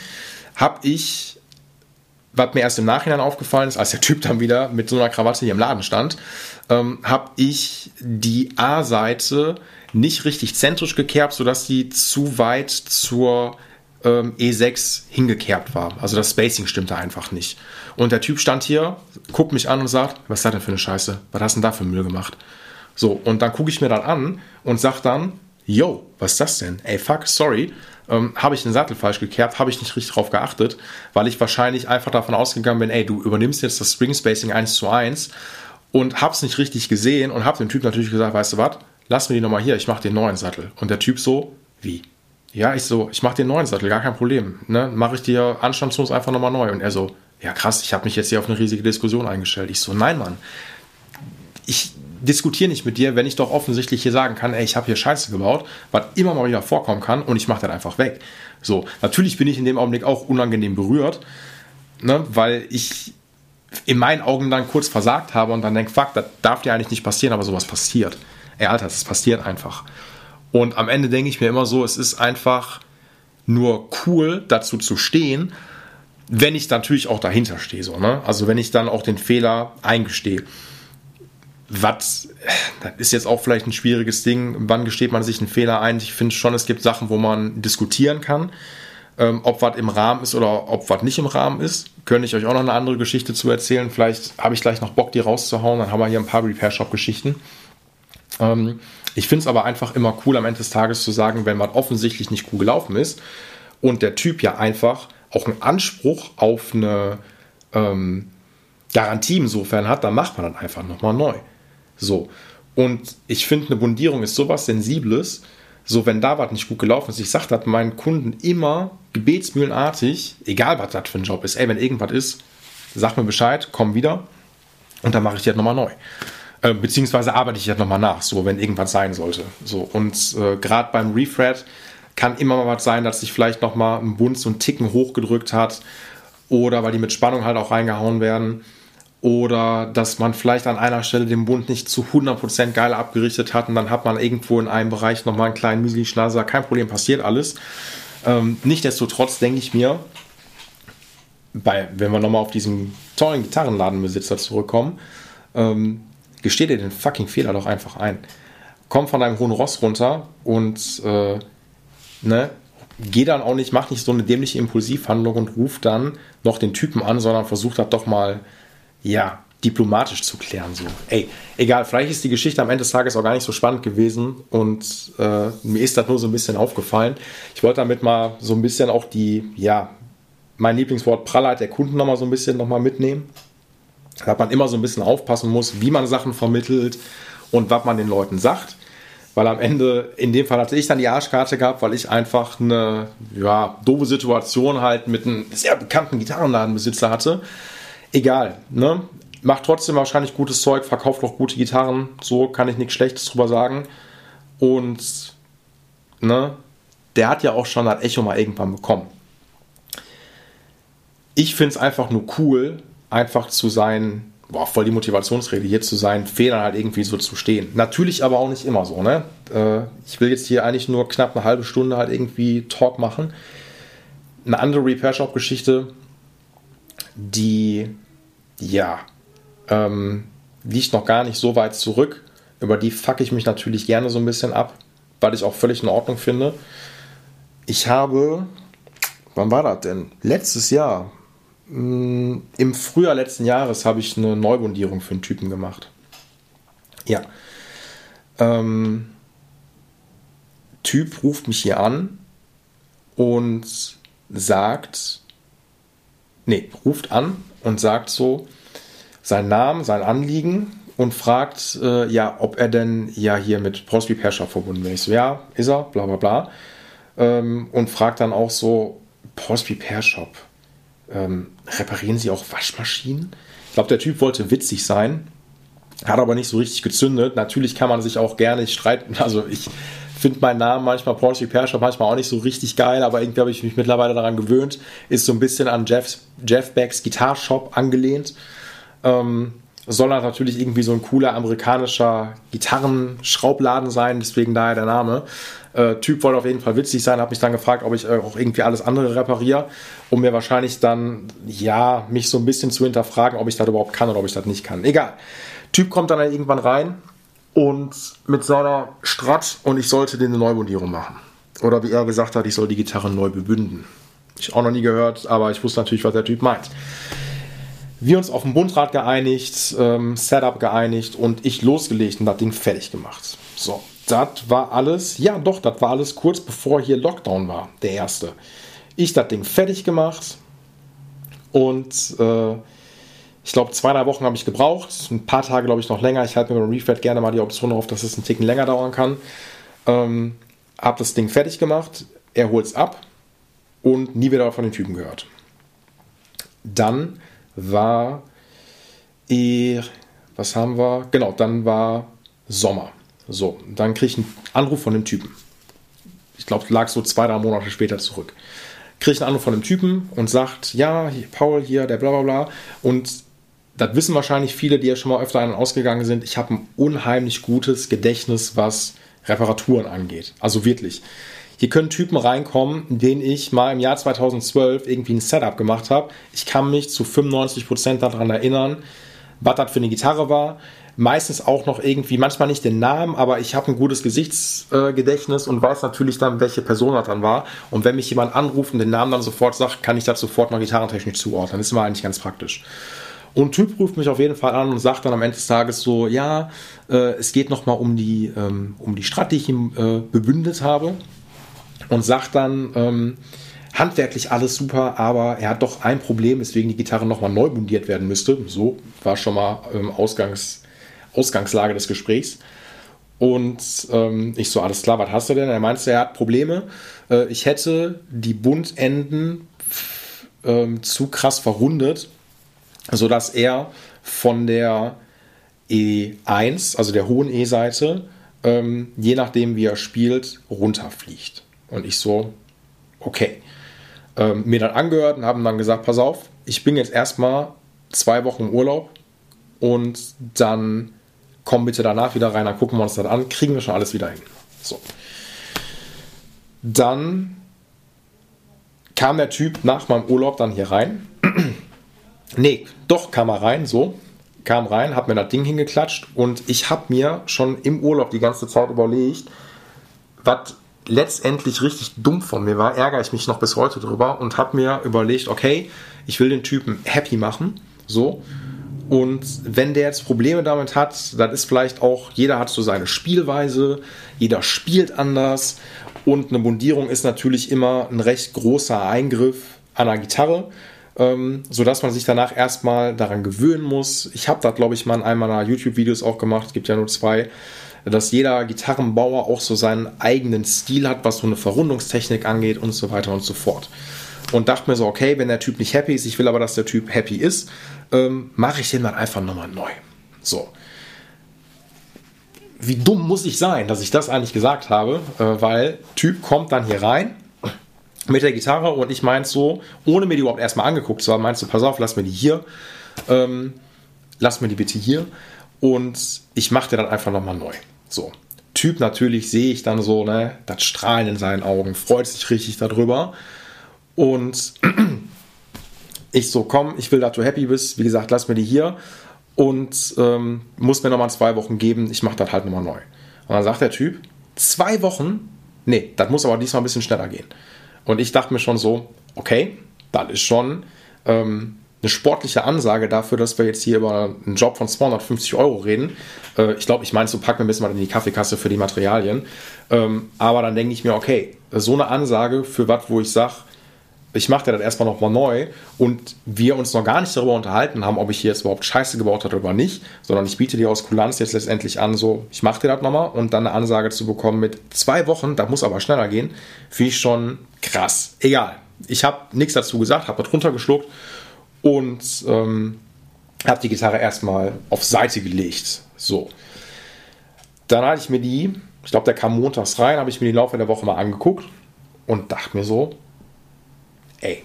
habe ich, was mir erst im Nachhinein aufgefallen ist, als der Typ dann wieder mit so einer Krawatte hier im Laden stand, ähm, habe ich die A-Seite nicht richtig zentrisch gekerbt, sodass die zu weit zur ähm, E6 hingekerbt war. Also das Spacing stimmte einfach nicht. Und der Typ stand hier, guckt mich an und sagt, was ist das denn für eine Scheiße? Was hast du denn da für Müll gemacht? So, und dann gucke ich mir dann an und sag dann, yo, was ist das denn? Ey, fuck, sorry, ähm, habe ich den Sattel falsch gekerbt, habe ich nicht richtig drauf geachtet, weil ich wahrscheinlich einfach davon ausgegangen bin, ey, du übernimmst jetzt das String Spacing 1 zu 1 und hab's nicht richtig gesehen und hab dem Typ natürlich gesagt, weißt du was, lass mir die nochmal hier, ich mach den neuen Sattel. Und der Typ so, wie? Ja, ich so, ich mach den neuen Sattel, gar kein Problem. Ne? Mache ich dir anstandslos einfach nochmal neu. Und er so, ja krass, ich habe mich jetzt hier auf eine riesige Diskussion eingestellt. Ich so, nein, Mann. Ich diskutiere nicht mit dir, wenn ich doch offensichtlich hier sagen kann, ey, ich habe hier Scheiße gebaut, was immer mal wieder vorkommen kann und ich mache das einfach weg. So, natürlich bin ich in dem Augenblick auch unangenehm berührt, ne, weil ich in meinen Augen dann kurz versagt habe und dann denke, fuck, das darf dir eigentlich nicht passieren, aber sowas passiert. Ey, Alter, das passiert einfach. Und am Ende denke ich mir immer so, es ist einfach nur cool, dazu zu stehen, wenn ich natürlich auch dahinter stehe. So, ne? Also wenn ich dann auch den Fehler eingestehe. Was, das ist jetzt auch vielleicht ein schwieriges Ding. Wann gesteht man sich einen Fehler ein? Ich finde schon, es gibt Sachen, wo man diskutieren kann, ähm, ob was im Rahmen ist oder ob was nicht im Rahmen ist. Könnte ich euch auch noch eine andere Geschichte zu erzählen. Vielleicht habe ich gleich noch Bock, die rauszuhauen. Dann haben wir hier ein paar Repair-Shop-Geschichten. Ähm, ich finde es aber einfach immer cool, am Ende des Tages zu sagen, wenn was offensichtlich nicht cool gelaufen ist und der Typ ja einfach auch einen Anspruch auf eine ähm, Garantie insofern hat, dann macht man dann einfach nochmal neu. So. Und ich finde, eine Bundierung ist sowas Sensibles. So, wenn da was nicht gut gelaufen ist, ich sage das meinen Kunden immer gebetsmühlenartig, egal was das für ein Job ist, ey, wenn irgendwas ist, sag mir Bescheid, komm wieder und dann mache ich halt nochmal neu. Äh, beziehungsweise arbeite ich halt nochmal nach, so, wenn irgendwas sein sollte. So, und äh, gerade beim Refred kann immer mal was sein, dass sich vielleicht nochmal ein Bund so einen Ticken hochgedrückt hat oder weil die mit Spannung halt auch reingehauen werden oder dass man vielleicht an einer Stelle den Bund nicht zu 100% geil abgerichtet hat und dann hat man irgendwo in einem Bereich nochmal einen kleinen Müsli-Schnasser. Kein Problem, passiert alles. Ähm, Nichtsdestotrotz denke ich mir, bei, wenn wir nochmal auf diesen tollen Gitarrenladenbesitzer zurückkommen, ähm, gesteh dir den fucking Fehler doch einfach ein. Komm von deinem hohen Ross runter und äh, ne, geh dann auch nicht, mach nicht so eine dämliche Impulsivhandlung und ruf dann noch den Typen an, sondern versuch das doch mal ja, diplomatisch zu klären. So, ey, egal, vielleicht ist die Geschichte am Ende des Tages auch gar nicht so spannend gewesen und äh, mir ist das nur so ein bisschen aufgefallen. Ich wollte damit mal so ein bisschen auch die, ja, mein Lieblingswort Prallheit der Kunden nochmal so ein bisschen nochmal mitnehmen. Da man immer so ein bisschen aufpassen muss, wie man Sachen vermittelt und was man den Leuten sagt. Weil am Ende, in dem Fall hatte ich dann die Arschkarte gehabt, weil ich einfach eine ja, doofe Situation halt mit einem sehr bekannten Gitarrenladenbesitzer hatte egal, ne? Macht trotzdem wahrscheinlich gutes Zeug, verkauft auch gute Gitarren, so kann ich nichts Schlechtes drüber sagen. Und, ne? Der hat ja auch schon das Echo mal irgendwann bekommen. Ich finde es einfach nur cool, einfach zu sein, boah, voll die Motivationsrede hier zu sein, Fehlern halt irgendwie so zu stehen. Natürlich aber auch nicht immer so, ne? Äh, ich will jetzt hier eigentlich nur knapp eine halbe Stunde halt irgendwie Talk machen. Eine andere Repair Shop Geschichte, die ja, ähm, liegt noch gar nicht so weit zurück. Über die fuck ich mich natürlich gerne so ein bisschen ab, weil ich auch völlig in Ordnung finde. Ich habe, wann war das denn? Letztes Jahr, im Frühjahr letzten Jahres habe ich eine Neubundierung für einen Typen gemacht. Ja. Ähm, typ ruft mich hier an und sagt, nee, ruft an und sagt so seinen Namen, sein Anliegen und fragt, äh, ja, ob er denn ja hier mit Postby Perscher verbunden ist. So, ja, ist er, bla bla bla. Ähm, und fragt dann auch so, Postby Pershop, ähm, reparieren Sie auch Waschmaschinen? Ich glaube, der Typ wollte witzig sein Hat aber nicht so richtig gezündet. Natürlich kann man sich auch gerne streiten. [LAUGHS] Also ich finde meinen Namen manchmal Porsche Shop manchmal auch nicht so richtig geil, aber irgendwie habe ich mich mittlerweile daran gewöhnt. Ist so ein bisschen an Jeff, Jeff Becks Guitar Shop angelehnt. Ähm, soll natürlich irgendwie so ein cooler amerikanischer Gitarrenschraubladen sein, deswegen daher der Name. Äh, typ wollte auf jeden Fall witzig sein, habe mich dann gefragt, ob ich äh, auch irgendwie alles andere repariere, um mir wahrscheinlich dann, ja, mich so ein bisschen zu hinterfragen, ob ich das überhaupt kann oder ob ich das nicht kann. Egal. Typ kommt dann irgendwann rein und mit seiner Strat und ich sollte den eine Neubundierung machen. Oder wie er gesagt hat, ich soll die Gitarre neu bebünden. Ich auch noch nie gehört, aber ich wusste natürlich, was der Typ meint wir uns auf dem Bundrad geeinigt, ähm, Setup geeinigt und ich losgelegt und das Ding fertig gemacht. So, das war alles, ja doch, das war alles kurz bevor hier Lockdown war, der erste. Ich das Ding fertig gemacht und äh, ich glaube, zwei, drei Wochen habe ich gebraucht. Ein paar Tage, glaube ich, noch länger. Ich halte mir beim Refed gerne mal die Option auf, dass es einen Ticken länger dauern kann. Ähm, habe das Ding fertig gemacht. Er holt es ab und nie wieder von den Typen gehört. Dann war, eh, was haben wir? Genau, dann war Sommer. So, dann kriege ich einen Anruf von dem Typen. Ich glaube, lag so zwei, drei Monate später zurück. Kriege ich einen Anruf von dem Typen und sagt, ja, hier, Paul hier, der bla bla bla. Und das wissen wahrscheinlich viele, die ja schon mal öfter ein- und ausgegangen sind. Ich habe ein unheimlich gutes Gedächtnis, was Reparaturen angeht. Also wirklich. Hier können Typen reinkommen, denen ich mal im Jahr 2012 irgendwie ein Setup gemacht habe. Ich kann mich zu 95% daran erinnern, was das für eine Gitarre war. Meistens auch noch irgendwie, manchmal nicht den Namen, aber ich habe ein gutes Gesichtsgedächtnis und weiß natürlich dann, welche Person das dann war. Und wenn mich jemand anruft und den Namen dann sofort sagt, kann ich das sofort noch gitarrentechnisch zuordnen. Das ist immer eigentlich ganz praktisch. Und Typ ruft mich auf jeden Fall an und sagt dann am Ende des Tages so, ja, äh, es geht nochmal um die, ähm, um die Strat, die ich ihm äh, bebündet habe und sagt dann, ähm, handwerklich alles super, aber er hat doch ein Problem, weswegen die Gitarre nochmal neu bundiert werden müsste. So war schon mal ähm, Ausgangs, Ausgangslage des Gesprächs. Und ähm, ich so, alles klar, was hast du denn? Er meinte, er hat Probleme. Äh, ich hätte die Bundenden ähm, zu krass verrundet, sodass er von der E1, also der hohen E-Seite, ähm, je nachdem wie er spielt, runterfliegt. Und ich so, okay. Ähm, mir dann angehört und haben dann gesagt, pass auf, ich bin jetzt erstmal zwei Wochen Urlaub und dann komm bitte danach wieder rein, dann gucken wir uns das an, kriegen wir schon alles wieder hin. So. Dann kam der Typ nach meinem Urlaub dann hier rein. [CLEARS THROAT] nee, doch kam er rein, so. Kam rein, hat mir das Ding hingeklatscht und ich habe mir schon im Urlaub die ganze Zeit überlegt, was letztendlich richtig dumm von mir war, ärgere ich mich noch bis heute drüber und habe mir überlegt, okay, ich will den Typen happy machen, so. Und wenn der jetzt Probleme damit hat, dann ist vielleicht auch, jeder hat so seine Spielweise, jeder spielt anders und eine Bundierung ist natürlich immer ein recht großer Eingriff an der Gitarre, ähm, sodass man sich danach erstmal daran gewöhnen muss. Ich habe da, glaube ich, mal in einem meiner YouTube-Videos auch gemacht, es gibt ja nur zwei, dass jeder Gitarrenbauer auch so seinen eigenen Stil hat, was so eine Verrundungstechnik angeht und so weiter und so fort. Und dachte mir so, okay, wenn der Typ nicht happy ist, ich will aber, dass der Typ happy ist, ähm, mache ich den dann einfach nochmal neu. So. Wie dumm muss ich sein, dass ich das eigentlich gesagt habe, äh, weil Typ kommt dann hier rein mit der Gitarre und ich meinte so, ohne mir die überhaupt erstmal angeguckt zu haben, meinst du, pass auf, lass mir die hier, ähm, lass mir die bitte hier und ich mache dir dann einfach nochmal neu. So. Typ natürlich sehe ich dann so, ne, das Strahlen in seinen Augen, freut sich richtig darüber. Und [CLEARS THROAT] ich so, komm, ich will, dass du happy bist. Wie gesagt, lass mir die hier und ähm, muss mir nochmal zwei Wochen geben. Ich mache das halt nochmal neu. Und dann sagt der Typ, zwei Wochen? Nee, das muss aber diesmal ein bisschen schneller gehen. Und ich dachte mir schon so, okay, das ist schon ähm, eine sportliche Ansage dafür, dass wir jetzt hier über einen Job von 250 Euro reden. Äh, ich glaube, ich meine, so packen wir ein bisschen mal in die Kaffeekasse für die Materialien. Ähm, aber dann denke ich mir, okay, so eine Ansage für was, wo ich sage, ich mache dir das erstmal nochmal neu und wir uns noch gar nicht darüber unterhalten haben, ob ich hier jetzt überhaupt Scheiße gebaut habe oder nicht, sondern ich biete dir aus Kulanz jetzt letztendlich an, so, ich mache dir das nochmal und dann eine Ansage zu bekommen mit zwei Wochen, da muss aber schneller gehen, finde ich schon krass. Egal. Ich habe nichts dazu gesagt, habe das runtergeschluckt und ähm, habe die Gitarre erstmal auf Seite gelegt. So. Dann hatte ich mir die, ich glaube, der kam montags rein, habe ich mir die Laufe der Woche mal angeguckt und dachte mir so, ey,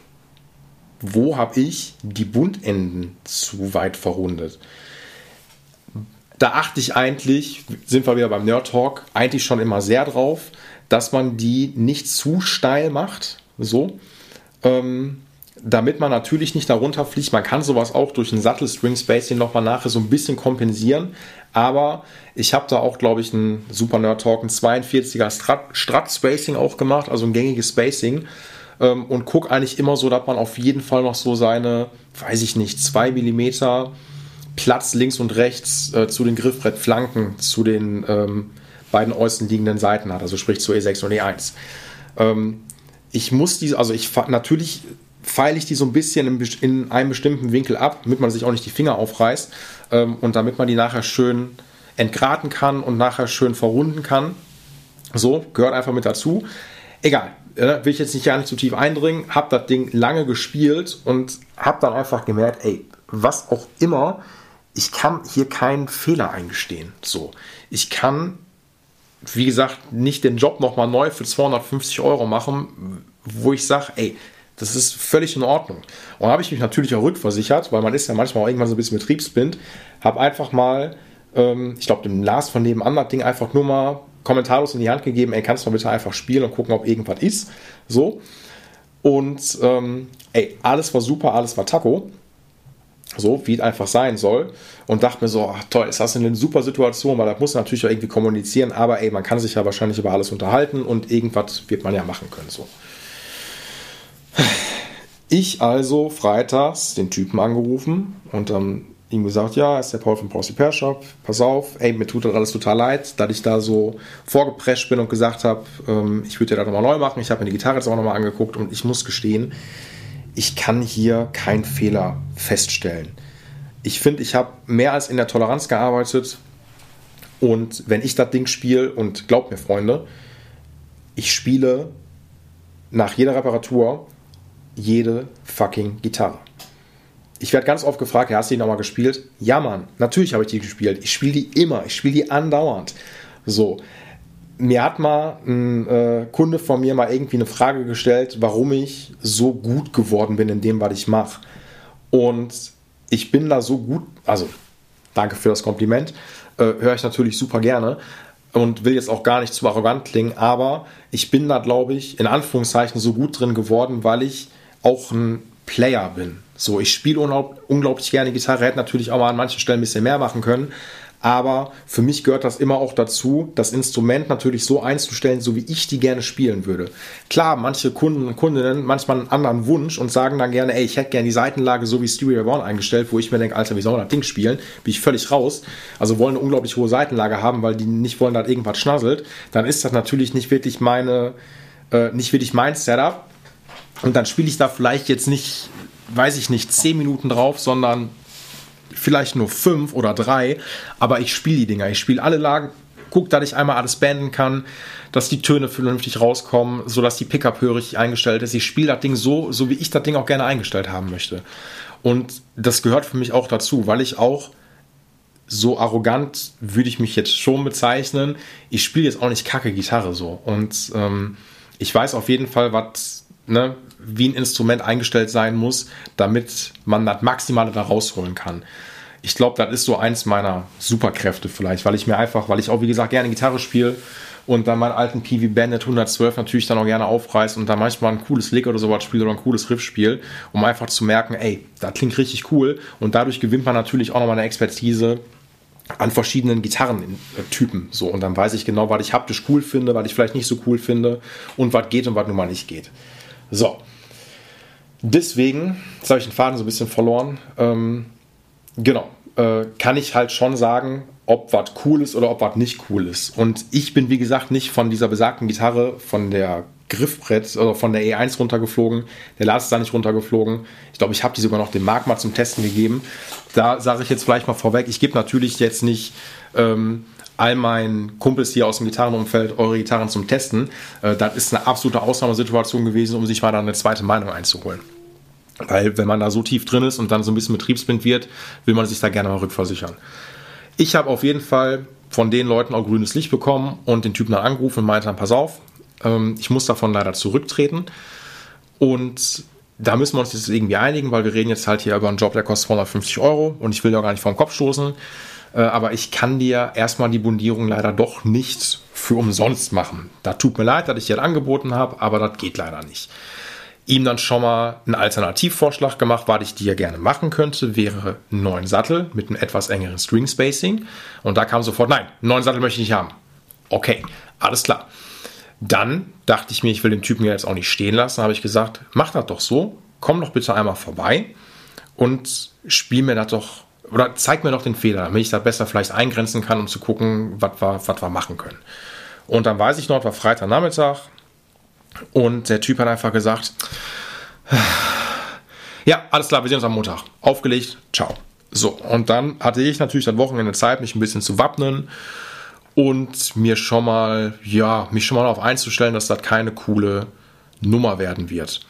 wo habe ich die Bundenden zu weit verrundet? Da achte ich eigentlich, sind wir wieder beim Nerd Talk, eigentlich schon immer sehr drauf, dass man die nicht zu steil macht, so, ähm, damit man natürlich nicht darunter fliegt. Man kann sowas auch durch ein Sattel String Spacing nochmal nachher so ein bisschen kompensieren, aber ich habe da auch, glaube ich, einen Super Nerd Talk, ein 42er Strat, Strat Spacing auch gemacht, also ein gängiges Spacing ähm, und gucke eigentlich immer so, dass man auf jeden Fall noch so seine, weiß ich nicht, 2 mm Platz links und rechts äh, zu den Griffbrettflanken, zu den ähm, beiden äußeren liegenden Seiten hat, also sprich zu E6 und E1. Ähm, ich muss diese, also ich natürlich feile ich die so ein bisschen in, in, einem bestimmten Winkel ab, damit man sich auch nicht die Finger aufreißt ähm, und damit man die nachher schön entgraten kann und nachher schön verrunden kann. So, gehört einfach mit dazu. Egal, äh, will ich jetzt nicht gar nicht zu tief eindringen, habe das Ding lange gespielt und habe dann einfach gemerkt, ey, was auch immer, ich kann hier keinen Fehler eingestehen. So, ich kann, wie gesagt, nicht den Job nochmal neu für 250 Euro machen, wo ich sage, ey, das ist völlig in Ordnung. Und habe ich mich natürlich auch rückversichert, weil man ist ja manchmal auch irgendwann so ein bisschen betriebsblind. Habe einfach mal, ähm, ich glaube, dem Lars von nebenan das Ding einfach nur mal kommentarlos in die Hand gegeben, ey, kannst du mal bitte einfach spielen und gucken, ob irgendwas ist. So. Und ähm, ey, alles war super, alles war Taco. So, wie es einfach sein soll. Und dachte mir so, ach, toll, ist das eine super Situation, weil das muss natürlich auch irgendwie kommunizieren, aber ey, man kann sich ja wahrscheinlich über alles unterhalten und irgendwas wird man ja machen können. So. Ich also freitags den Typen angerufen und dann ihm gesagt, ja, ist der Paul von Paul Repair Shop, pass auf, ey, mir tut das alles total leid, dass ich da so vorgeprescht bin und gesagt habe, ähm, ich würde dir das nochmal neu machen. Ich habe mir die Gitarre jetzt auch nochmal angeguckt und ich muss gestehen, ich kann hier keinen Fehler feststellen. Ich finde, ich habe mehr als in der Toleranz gearbeitet und wenn ich das Ding spiele, und glaubt mir, Freunde, ich spiele nach jeder Reparatur jede fucking Gitarre ich werde ganz oft gefragt, hast du die nochmal gespielt? Ja, Mann, natürlich habe ich die gespielt. Ich spiele die immer, ich spiele die andauernd. So. Mir hat mal ein äh, Kunde von mir mal irgendwie eine Frage gestellt, warum ich so gut geworden bin in dem, was ich mache. Und ich bin da so gut, also danke für das Kompliment, äh, höre ich natürlich super gerne und will jetzt auch gar nicht zu arrogant klingen, aber ich bin da, glaube ich, in Anführungszeichen so gut drin geworden, weil ich auch ein Player bin. So, ich spiele unglaublich gerne Gitarre, hätte natürlich auch mal an manchen Stellen ein bisschen mehr machen können. Aber für mich gehört das immer auch dazu, das Instrument natürlich so einzustellen, so wie ich die gerne spielen würde. Klar, manche Kunden und Kundinnen manchmal einen anderen Wunsch und sagen dann gerne, ey, ich hätte gerne die Seitenlage so wie Stereo One eingestellt, wo ich mir denke, Alter, wie soll man das Ding spielen? Bin ich völlig raus. Also wollen eine unglaublich hohe Seitenlage haben, weil die nicht wollen, dass irgendwas schnasselt. Dann ist das natürlich nicht wirklich meine, äh, nicht wirklich mein Setup. Und dann spiele ich da vielleicht jetzt nicht weiß ich nicht, 10 Minuten drauf, sondern vielleicht nur 5 oder 3. Aber ich spiele die Dinger. Ich spiele alle Lagen, gucke, dass ich einmal alles beenden kann, dass die Töne vernünftig rauskommen, sodass die Pickup-Höhe richtig eingestellt ist. Ich spiele das Ding so, so wie ich das Ding auch gerne eingestellt haben möchte. Und das gehört für mich auch dazu, weil ich auch so arrogant würde ich mich jetzt schon bezeichnen. Ich spiele jetzt auch nicht kacke Gitarre so. Und ähm, ich weiß auf jeden Fall, was ne, wie ein Instrument eingestellt sein muss, damit man das Maximale da rausholen kann. Ich glaube, das ist so eins meiner Superkräfte vielleicht, weil ich mir einfach, weil ich auch wie gesagt gerne Gitarre spiele und dann meinen alten PV Bandit 112 natürlich dann auch gerne aufreiß und dann manchmal ein cooles Lick oder sowas spiele oder ein cooles Riff spiele, um einfach zu merken, ey, das klingt richtig cool und dadurch gewinnt man natürlich auch nochmal eine Expertise an verschiedenen Gitarrentypen so und dann weiß ich genau, was ich haptisch cool finde, was ich vielleicht nicht so cool finde und was geht und was nun mal nicht geht. So. Deswegen, jetzt habe ich den Faden so ein bisschen verloren. Ähm, genau. Äh, kann ich halt schon sagen, ob was cool ist oder ob was nicht cool ist. Und ich bin, wie gesagt, nicht von dieser besagten Gitarre, von der Griffbrett oder von der E1 runtergeflogen. Der Lars ist da nicht runtergeflogen. Ich glaube, ich habe die sogar noch dem Marc mal zum Testen gegeben. Da sage ich jetzt vielleicht mal vorweg, ich gebe natürlich jetzt nicht ähm, all meinen Kumpels hier aus dem Gitarrenumfeld eure Gitarren zum Testen. Äh, das ist eine absolute Ausnahmesituation gewesen, um sich mal dann eine zweite Meinung einzuholen. Weil wenn man da so tief drin ist und dann so ein bisschen betriebsblind wird, will man sich da gerne mal rückversichern. Ich habe auf jeden Fall von den Leuten auch grünes Licht bekommen und den Typen dann angerufen und meinte dann, pass auf, ähm, ich muss davon leider zurücktreten. Und da müssen wir uns jetzt irgendwie einigen, weil wir reden jetzt halt hier über einen Job, der kostet 250 Euro und ich will ja gar nicht vom Kopf stoßen. Äh, aber ich kann dir erstmal die Bundierung leider doch nicht für umsonst machen. Da tut mir leid, dass ich dir das angeboten habe, aber das geht leider nicht. Ihm dann schon mal einen Alternativvorschlag gemacht, was ich dir gerne machen könnte, wäre einen neuen Sattel mit einem etwas engeren String Spacing. Und da kam sofort, nein, einen neuen Sattel möchte ich nicht haben. Okay, alles klar. Dann dachte ich mir, ich will den Typen ja jetzt auch nicht stehen lassen, habe ich gesagt, mach das doch so, komm doch bitte einmal vorbei und spiel mir das doch, oder zeig mir doch den Fehler, damit ich da besser vielleicht eingrenzen kann, um zu gucken, was wir, was wir machen können. Und dann weiß ich noch, war Freitagnachmittag und der Typ hat einfach gesagt, ja, alles klar, wir sehen uns am Montag. Aufgelegt, ciao. So, und dann hatte ich natürlich das Wochenende Zeit, mich ein bisschen zu wappnen und mir schon mal, ja, mich schon mal darauf einzustellen, dass das keine coole Nummer werden wird.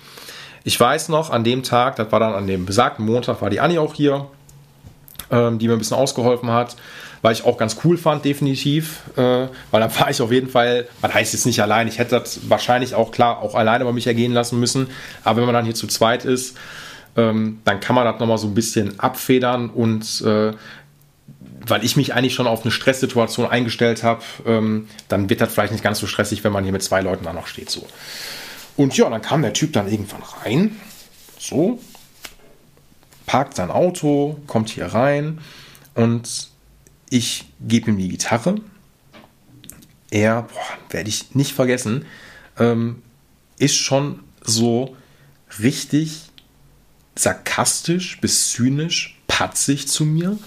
Ich weiß noch, an dem Tag, das war dann an dem besagten Montag, war die Anni auch hier, ähm, die mir ein bisschen ausgeholfen hat, weil ich auch ganz cool fand, definitiv, äh, weil dann war ich auf jeden Fall, man heißt jetzt nicht allein, ich hätte das wahrscheinlich auch klar auch alleine bei mich ergehen lassen müssen, aber wenn man dann hier zu zweit ist, ähm, dann kann man das nochmal so ein bisschen abfedern und äh, weil ich mich eigentlich schon auf eine Stresssituation eingestellt habe, ähm, dann wird das vielleicht nicht ganz so stressig, wenn man hier mit zwei Leuten dann noch steht. So. Und ja, dann kam der Typ dann irgendwann rein, so, parkt sein Auto, kommt hier rein und ich gebe ihm die Gitarre. Er, werde ich nicht vergessen, ähm, ist schon so richtig sarkastisch bis zynisch, patzig zu mir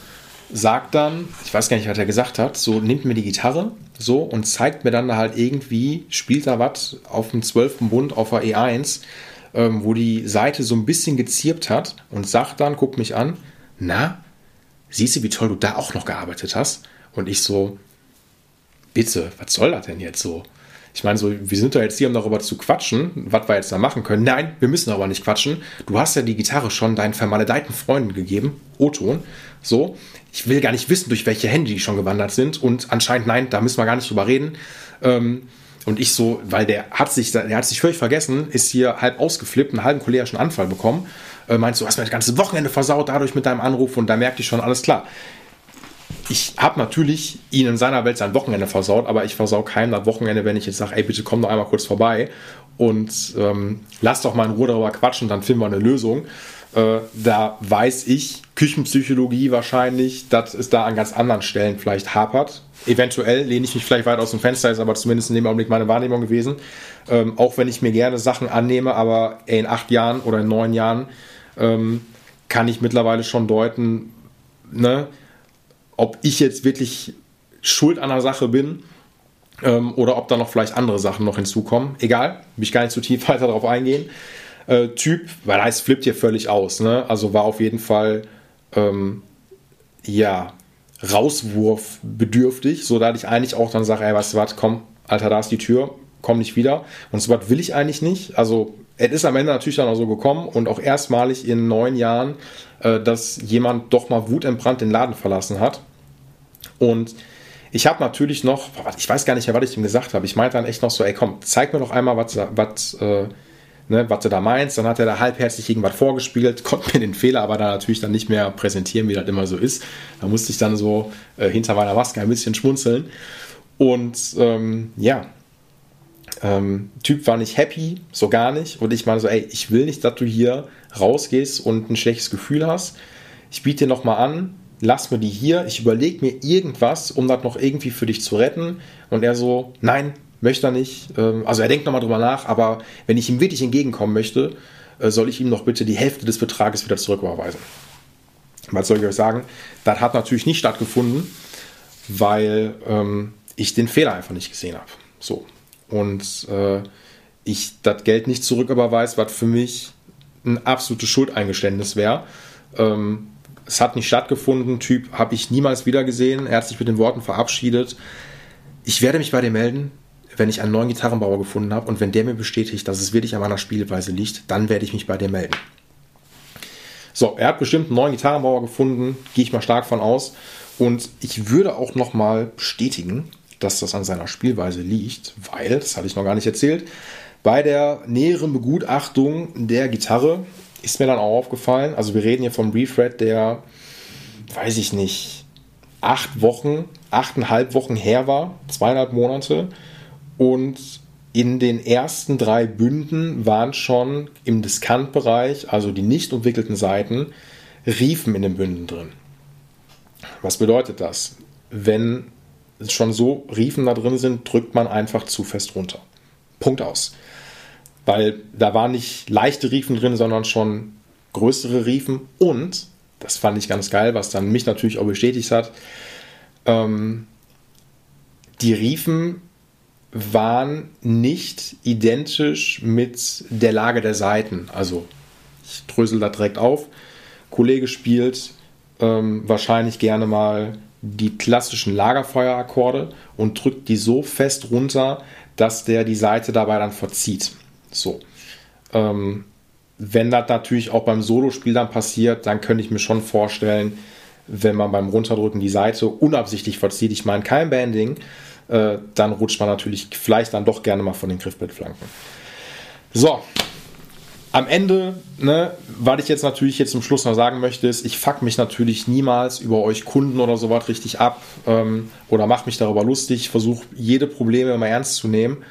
sagt dann, ich weiß gar nicht, was er gesagt hat, so nimmt mir die Gitarre so und zeigt mir dann halt irgendwie, spielt da was auf dem 12. Bund auf der E1, ähm, wo die Seite so ein bisschen gezirpt hat und sagt dann, guckt mich an, na, siehst du, wie toll du da auch noch gearbeitet hast? Und ich so, bitte, was soll das denn jetzt so? Ich meine, so, wir sind da jetzt hier, um darüber zu quatschen, was wir jetzt da machen können. Nein, wir müssen aber nicht quatschen. Du hast ja die Gitarre schon deinen vermaledeiten Freunden gegeben, O-Ton. So, ich will gar nicht wissen, durch welche Hände die schon gewandert sind. Und anscheinend, nein, da müssen wir gar nicht drüber reden. Ähm, und ich so, weil der hat sich, der hat sich völlig vergessen, ist hier halb ausgeflippt, einen halben cholerischen Anfall bekommen. Äh, meinst du, hast mir das ganze Wochenende versaut dadurch mit deinem Anruf und da merkte ich schon, alles klar ich habe natürlich ihn in seiner Welt sein Wochenende versaut, aber ich versau keinem das Wochenende, wenn ich jetzt sage, ey, bitte komm doch einmal kurz vorbei und ähm, lass doch mal in Ruhe darüber quatschen, dann finden wir eine Lösung. Äh, da weiß ich, Küchenpsychologie wahrscheinlich, dass es da an ganz anderen Stellen vielleicht hapert. Eventuell lehne ich mich vielleicht weit aus dem Fenster, ist aber zumindest in dem Augenblick meine Wahrnehmung gewesen. Ähm, auch wenn ich mir gerne Sachen annehme, aber ey, in acht Jahren oder in neun Jahren ähm, kann ich mittlerweile schon deuten, ne, ob ich jetzt wirklich schuld an der Sache bin ähm, oder ob da noch vielleicht andere Sachen noch hinzukommen. Egal, will ich gar nicht zu tief [LAUGHS] weiter darauf eingehen. Äh, typ, weil er flippt hier völlig aus. Ne? Also war auf jeden Fall, ähm, ja, Rauswurf bedürftig, so ich eigentlich auch dann sage, ey, weißt du was, komm, Alter, da ist die Tür, komm nicht wieder. Und so was will ich eigentlich nicht. Also es ist am Ende natürlich dann auch so gekommen und auch erstmalig in neun Jahren, äh, dass jemand doch mal wutentbrannt den Laden verlassen hat. Und ich habe natürlich noch, ich weiß gar nicht mehr, was ich ihm gesagt habe. Ich meinte dann echt noch so, ey komm, zeig mir doch einmal, was, was, äh, ne, was du da meinst. Dann hat er da halbherzig irgendwas vorgespielt, [LAUGHS] konnte mir den Fehler aber da natürlich dann nicht mehr präsentieren, wie das immer so ist. Da musste ich dann so äh, hinter meiner Maske ein bisschen schmunzeln. Und ähm, ja, ähm, Typ war nicht happy, so gar nicht. Und ich meine so, ey, ich will nicht, dass du hier rausgehst und ein schlechtes Gefühl hast. Ich biete dir nochmal an, lass mir die hier, ich überlege mir irgendwas, um das noch irgendwie für dich zu retten. Und er so, nein, möchte er nicht. Ähm, also er denkt nochmal drüber nach, aber wenn ich ihm wirklich entgegenkommen möchte, äh, soll ich ihm noch bitte die Hälfte des Betrages wieder zurücküberweisen. Was soll ich euch sagen? Das hat natürlich nicht stattgefunden, weil ähm, ich den Fehler einfach nicht gesehen habe. So, und äh, ich das Geld nicht zurücküberweise, was für mich ein absolutes Schuldeingeständnis wäre. Ähm, es hat nicht stattgefunden, Typ habe ich niemals wieder gesehen. Er hat sich mit den Worten verabschiedet. Ich werde mich bei dir melden, wenn ich einen neuen Gitarrenbauer gefunden habe und wenn der mir bestätigt, dass es wirklich an meiner Spielweise liegt, dann werde ich mich bei dir melden. So, er hat bestimmt einen neuen Gitarrenbauer gefunden, gehe ich mal stark von aus. Und ich würde auch nochmal bestätigen, dass das an seiner Spielweise liegt, weil, das hatte ich noch gar nicht erzählt, bei der näheren Begutachtung der Gitarre ist mir dann auch aufgefallen, also wir reden hier vom Refred, der, weiß ich nicht, acht Wochen, achteinhalb Wochen her war, zweieinhalb Monate. Und in den ersten drei Bünden waren schon im Diskantbereich, also die nicht entwickelten Seiten, Riefen in den Bünden drin. Was bedeutet das? Wenn schon so Riefen da drin sind, drückt man einfach zu fest runter. Punkt aus. Weil da waren nicht leichte Riefen drin, sondern schon größere Riefen. Und, das fand ich ganz geil, was dann mich natürlich auch bestätigt hat, ähm, die Riefen waren nicht identisch mit der Lage der Seiten. Also, ich drösel da direkt auf. Kollege spielt ähm, wahrscheinlich gerne mal die klassischen Lagerfeuerakkorde und drückt die so fest runter, dass der die Seite dabei dann verzieht. So. Ähm, wenn das natürlich auch beim Solospiel dann passiert, dann könnte ich mir schon vorstellen, wenn man beim Runterdrücken die Seite unabsichtlich verzieht, ich meine kein Banding, äh, dann rutscht man natürlich vielleicht dann doch gerne mal von den Griffbrettflanken. So, am Ende, ne, was ich jetzt natürlich jetzt zum Schluss noch sagen möchte, ist, ich fuck mich natürlich niemals über euch Kunden oder sowas richtig ab ähm, oder mache mich darüber lustig, versuche jede Probleme immer ernst zu nehmen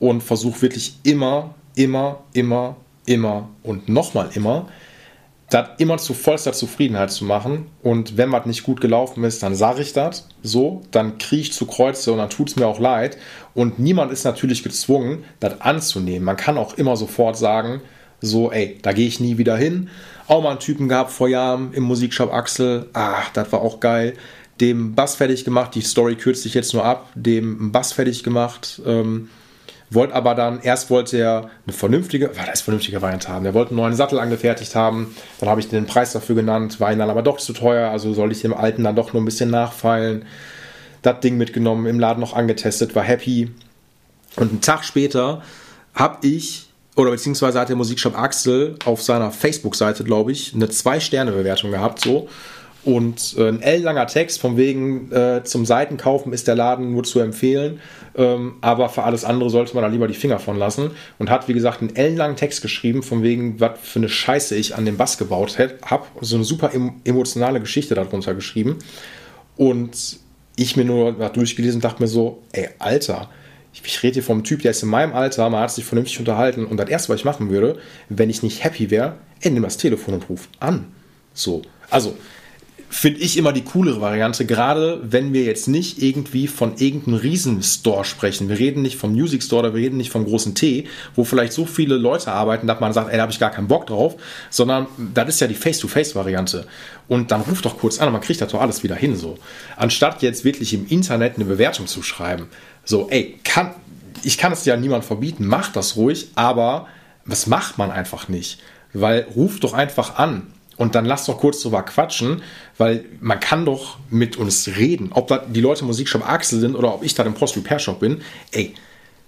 und versuche wirklich immer, immer, immer, immer und nochmal immer, das immer zu vollster Zufriedenheit zu machen. Und wenn was nicht gut gelaufen ist, dann sage ich das so, dann kriege ich zu Kreuze und dann tut es mir auch leid. Und niemand ist natürlich gezwungen, das anzunehmen. Man kann auch immer sofort sagen, so, ey, da gehe ich nie wieder hin. Auch mal einen Typen gehabt vor Jahren im Musikshop Axel. Ah, das war auch geil. Dem Bass fertig gemacht. Die Story kürzt sich jetzt nur ab. Dem Bass fertig gemacht. Ähm, wollte aber dann, erst wollte er eine vernünftige, war das vernünftige Variante haben. Er wollte einen neuen Sattel angefertigt haben. Dann habe ich den Preis dafür genannt. War ihm dann aber doch zu teuer. Also soll ich dem alten dann doch nur ein bisschen nachfeilen. Das Ding mitgenommen, im Laden noch angetestet, war happy. Und einen Tag später habe ich oder beziehungsweise hat der Musikshop Axel auf seiner Facebook-Seite, glaube ich, eine Zwei-Sterne-Bewertung gehabt, so. Und äh, ein ellenlanger Text von wegen äh, zum Seitenkaufen ist der Laden nur zu empfehlen, ähm, aber für alles andere sollte man da lieber die Finger von lassen. Und hat, wie gesagt, einen ellenlangen Text geschrieben, von wegen, was für eine Scheiße ich an dem Bass gebaut habe. So eine super emotionale Geschichte darunter geschrieben. Und ich mir nur durchgelesen und dachte mir so, ey, Alter, ich rede hier vom Typ, der ist in meinem Alter, man hat sich vernünftig unterhalten und das erste, was ich machen würde, wenn ich nicht happy wäre, ey, nimm das Telefon und ruf an. So. Also, finde ich immer die coolere Variante, gerade wenn wir jetzt nicht irgendwie von irgendeinem Riesenstore sprechen. Wir reden nicht vom Music Store oder wir reden nicht vom großen T, wo vielleicht so viele Leute arbeiten, dass man sagt, ey, da habe ich gar keinen Bock drauf, sondern das ist ja die Face-to-Face-Variante. Und dann ruft doch kurz an und man kriegt das doch alles wieder hin so. Anstatt jetzt wirklich im Internet eine Bewertung zu schreiben. So, ey, kann, ich kann es ja niemand verbieten, macht das ruhig, aber was macht man einfach nicht? Weil ruft doch einfach an und dann lass doch kurz drüber quatschen, weil man kann doch mit uns reden. Ob das die Leute im Musikshop Axel sind oder ob ich da im Post Repair Shop bin. Ey,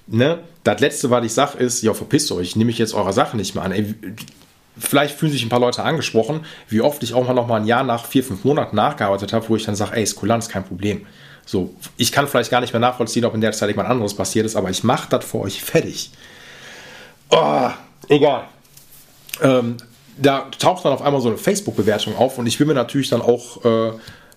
ne, das letzte, was ich sage, ist, ja, verpisst euch, nehme ich jetzt eure Sache nicht mehr an. Ey, vielleicht fühlen sich ein paar Leute angesprochen, wie oft ich auch mal noch mal ein Jahr nach vier, fünf Monaten nachgearbeitet habe, wo ich dann sage, ey, ist Kulanz, kein Problem. So, ich kann vielleicht gar nicht mehr nachvollziehen, ob in der Zeit irgendwas anderes passiert ist, aber ich mache das für euch fertig. Oh, egal. Ähm, da taucht dann auf einmal so eine Facebook-Bewertung auf und ich will mir natürlich dann auch äh,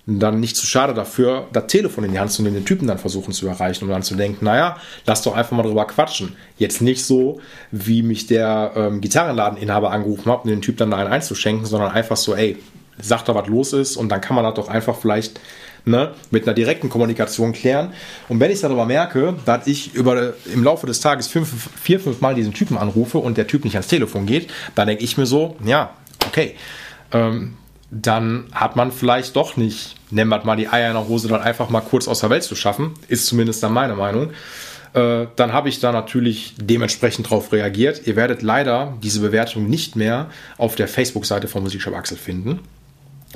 dann nicht zu schade dafür, das Telefon in die Hand zu nehmen, den Typen dann versuchen zu erreichen und dann zu denken, naja, lass doch einfach mal drüber quatschen. Jetzt nicht so, wie mich der ähm, Gitarrenladeninhaber angerufen hat, um den Typ dann da einen einzuschenken, sondern einfach so, ey, sag doch, was los ist und dann kann man das doch einfach vielleicht ne, mit einer direkten Kommunikation klären. Und wenn ich darüber merke, dass ich über, im Laufe des Tages fünf, vier, fünf Mal diesen Typen anrufe und der Typ nicht ans Telefon geht, dann denke ich mir so, ja, okay, ähm, dann hat man vielleicht doch nicht, nennen wir mal die Eier in der Hose, dann einfach mal kurz aus der Welt zu schaffen, ist zumindest dann meine Meinung. Äh, dann habe ich da natürlich dementsprechend drauf reagiert. Ihr werdet leider diese Bewertung nicht mehr auf der Facebook-Seite von Musikshop Axel finden,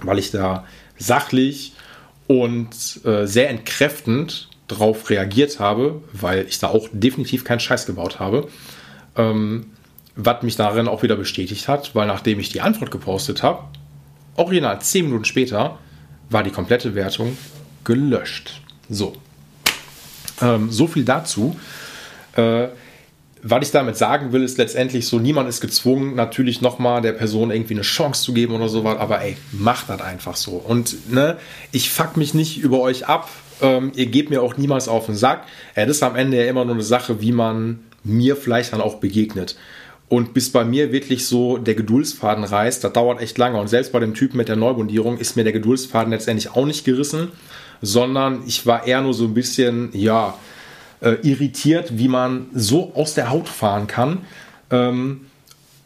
weil ich da sachlich und äh, sehr entkräftend darauf reagiert habe, weil ich da auch definitiv keinen Scheiß gebaut habe. Ähm, was mich darin auch wieder bestätigt hat, weil nachdem ich die Antwort gepostet habe, original 10 Minuten später, war die komplette Wertung gelöscht. So. Ähm, so viel dazu. Äh, was ich damit sagen will, ist letztendlich so, niemand ist gezwungen, natürlich nochmal der Person irgendwie eine Chance zu geben oder sowas, aber ey, macht das einfach so. Und ne, ich fuck mich nicht über euch ab, ähm, ihr gebt mir auch niemals auf den Sack. Ja, das ist am Ende ja immer nur eine Sache, wie man mir vielleicht dann auch begegnet. Und bis bei mir wirklich so der Geduldsfaden reißt, das dauert echt lange. Und selbst bei dem Typen mit der Neubundierung ist mir der Geduldsfaden letztendlich auch nicht gerissen, sondern ich war eher nur so ein bisschen, ja, äh, irritiert, wie man so aus der Haut fahren kann. Ähm,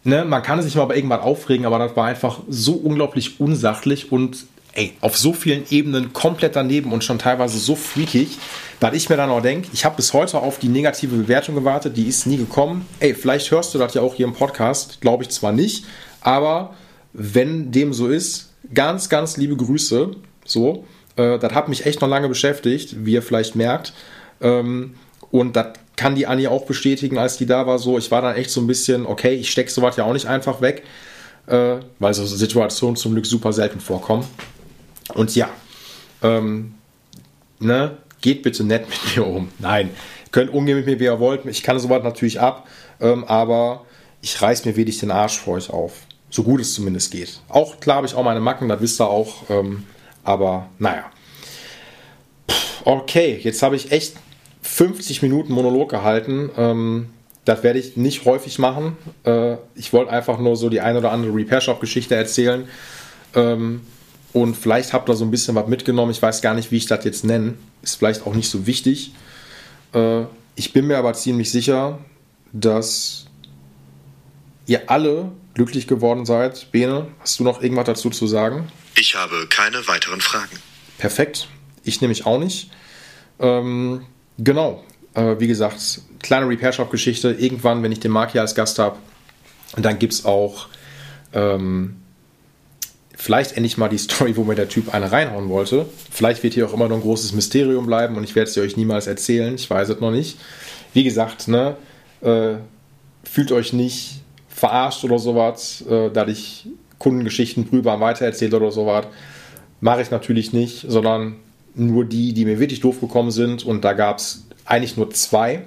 ne, man kann sich mal bei irgendwas aufregen, aber das war einfach so unglaublich unsachlich und ey, auf so vielen Ebenen komplett daneben und schon teilweise so freakig, dass ich mir dann auch denke, ich habe bis heute auf die negative Bewertung gewartet, die ist nie gekommen. Ey, vielleicht hörst du das ja auch hier im Podcast, glaube ich zwar nicht, aber wenn dem so ist, ganz, ganz liebe Grüße. So, äh, das hat mich echt noch lange beschäftigt, wie ihr vielleicht merkt. Ähm, und das kann die Annie auch bestätigen, als die da war. So, ich war dann echt so ein bisschen, okay, ich stecke sowas ja auch nicht einfach weg, äh, weil so Situationen zum Glück super selten vorkommen. Und ja, ähm, ne, geht bitte nett mit mir um. Nein, könnt umgehen mit mir, wie ihr wollt. Ich kann sowas natürlich ab, ähm, aber ich reiß mir wenig den Arsch vor euch auf. So gut es zumindest geht. Auch klar habe ich auch meine Macken, das wisst ihr auch. Ähm, aber naja. Okay, jetzt habe ich echt 50 Minuten Monolog gehalten. Ähm, das werde ich nicht häufig machen. Äh, ich wollte einfach nur so die ein oder andere Repair Shop Geschichte erzählen. Ähm, und vielleicht habt ihr so ein bisschen was mitgenommen. Ich weiß gar nicht, wie ich das jetzt nenne. Ist vielleicht auch nicht so wichtig. Äh, ich bin mir aber ziemlich sicher, dass ihr alle glücklich geworden seid. Bene, hast du noch irgendwas dazu zu sagen? Ich habe keine weiteren Fragen. Perfekt. Ich nehme mich auch nicht. Ähm, genau. Äh, wie gesagt, kleine Repair Shop Geschichte. Irgendwann, wenn ich den Mark hier als Gast habe, dann gibt es auch ähm, vielleicht endlich mal die Story, wo mir der Typ eine reinhauen wollte. Vielleicht wird hier auch immer noch ein großes Mysterium bleiben und ich werde es euch niemals erzählen. Ich weiß es noch nicht. Wie gesagt, ne, äh, fühlt euch nicht verarscht oder sowas, äh, da ich Kundengeschichten drüber weitererzählt oder sowas. Mache ich natürlich nicht, sondern nur die, die mir wirklich doof gekommen sind. Und da gab es eigentlich nur zwei.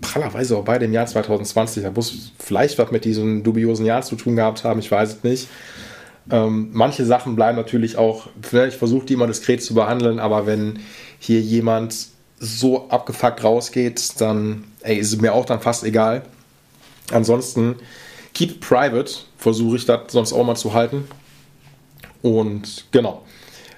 Prallerweise auch beide im Jahr 2020. Da muss vielleicht was mit diesem dubiosen Jahr zu tun gehabt haben, ich weiß es nicht. Ähm, manche Sachen bleiben natürlich auch, ich versuche die immer diskret zu behandeln, aber wenn hier jemand so abgefuckt rausgeht, dann ey, ist es mir auch dann fast egal. Ansonsten, keep private, versuche ich das sonst auch mal zu halten. Und genau,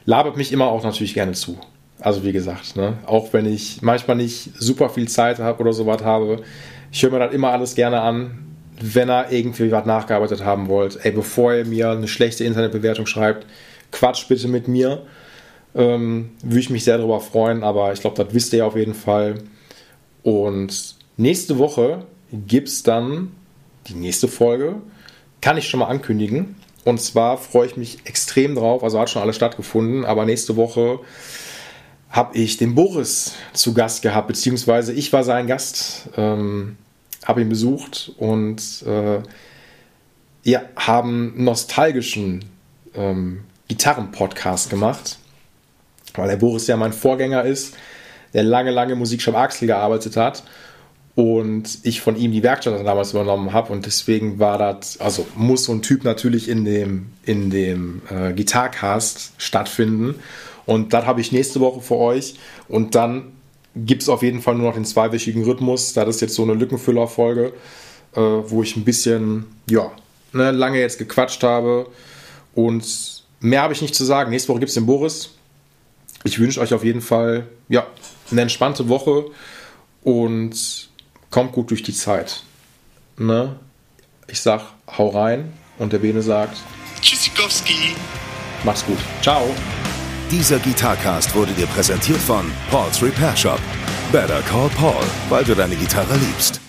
labert mich immer auch natürlich gerne zu. Also wie gesagt, ne? auch wenn ich manchmal nicht super viel Zeit habe oder sowas habe, ich höre mir das immer alles gerne an wenn er irgendwie was nachgearbeitet haben wollt, ey, bevor ihr mir eine schlechte Internetbewertung schreibt, quatsch bitte mit mir. Ähm, würde ich mich sehr darüber freuen, aber ich glaube, das wisst ihr auf jeden Fall. Und nächste Woche gibt es dann die nächste Folge. Kann ich schon mal ankündigen. Und zwar freue ich mich extrem drauf. Also hat schon alles stattgefunden, aber nächste Woche habe ich den Boris zu Gast gehabt, beziehungsweise ich war sein Gast. Ähm, habe ihn besucht und äh, ja, haben nostalgischen ähm, Gitarren-Podcast gemacht, weil der Boris ja mein Vorgänger ist, der lange, lange Musikshop Axel gearbeitet hat und ich von ihm die Werkstatt damals übernommen habe und deswegen war das, also muss so ein Typ natürlich in dem, in dem äh, Gitarcast stattfinden und das habe ich nächste Woche für euch und dann gibt es auf jeden Fall nur noch den zweiwöchigen Rhythmus. Da ist jetzt so eine Lückenfüller-Folge, äh, wo ich ein bisschen, ja, ne, lange jetzt gequatscht habe. Und mehr habe ich nicht zu sagen. Nächste Woche gibt es den Boris. Ich wünsche euch auf jeden Fall, ja, eine entspannte Woche und kommt gut durch die Zeit. Ne? Ich sag, hau rein und der Bene sagt, Tschüssikowski. Mach's gut. Ciao. Dieser Gitarcast wurde dir präsentiert von Paul's Repair Shop. Better call Paul, weil du deine Gitarre liebst.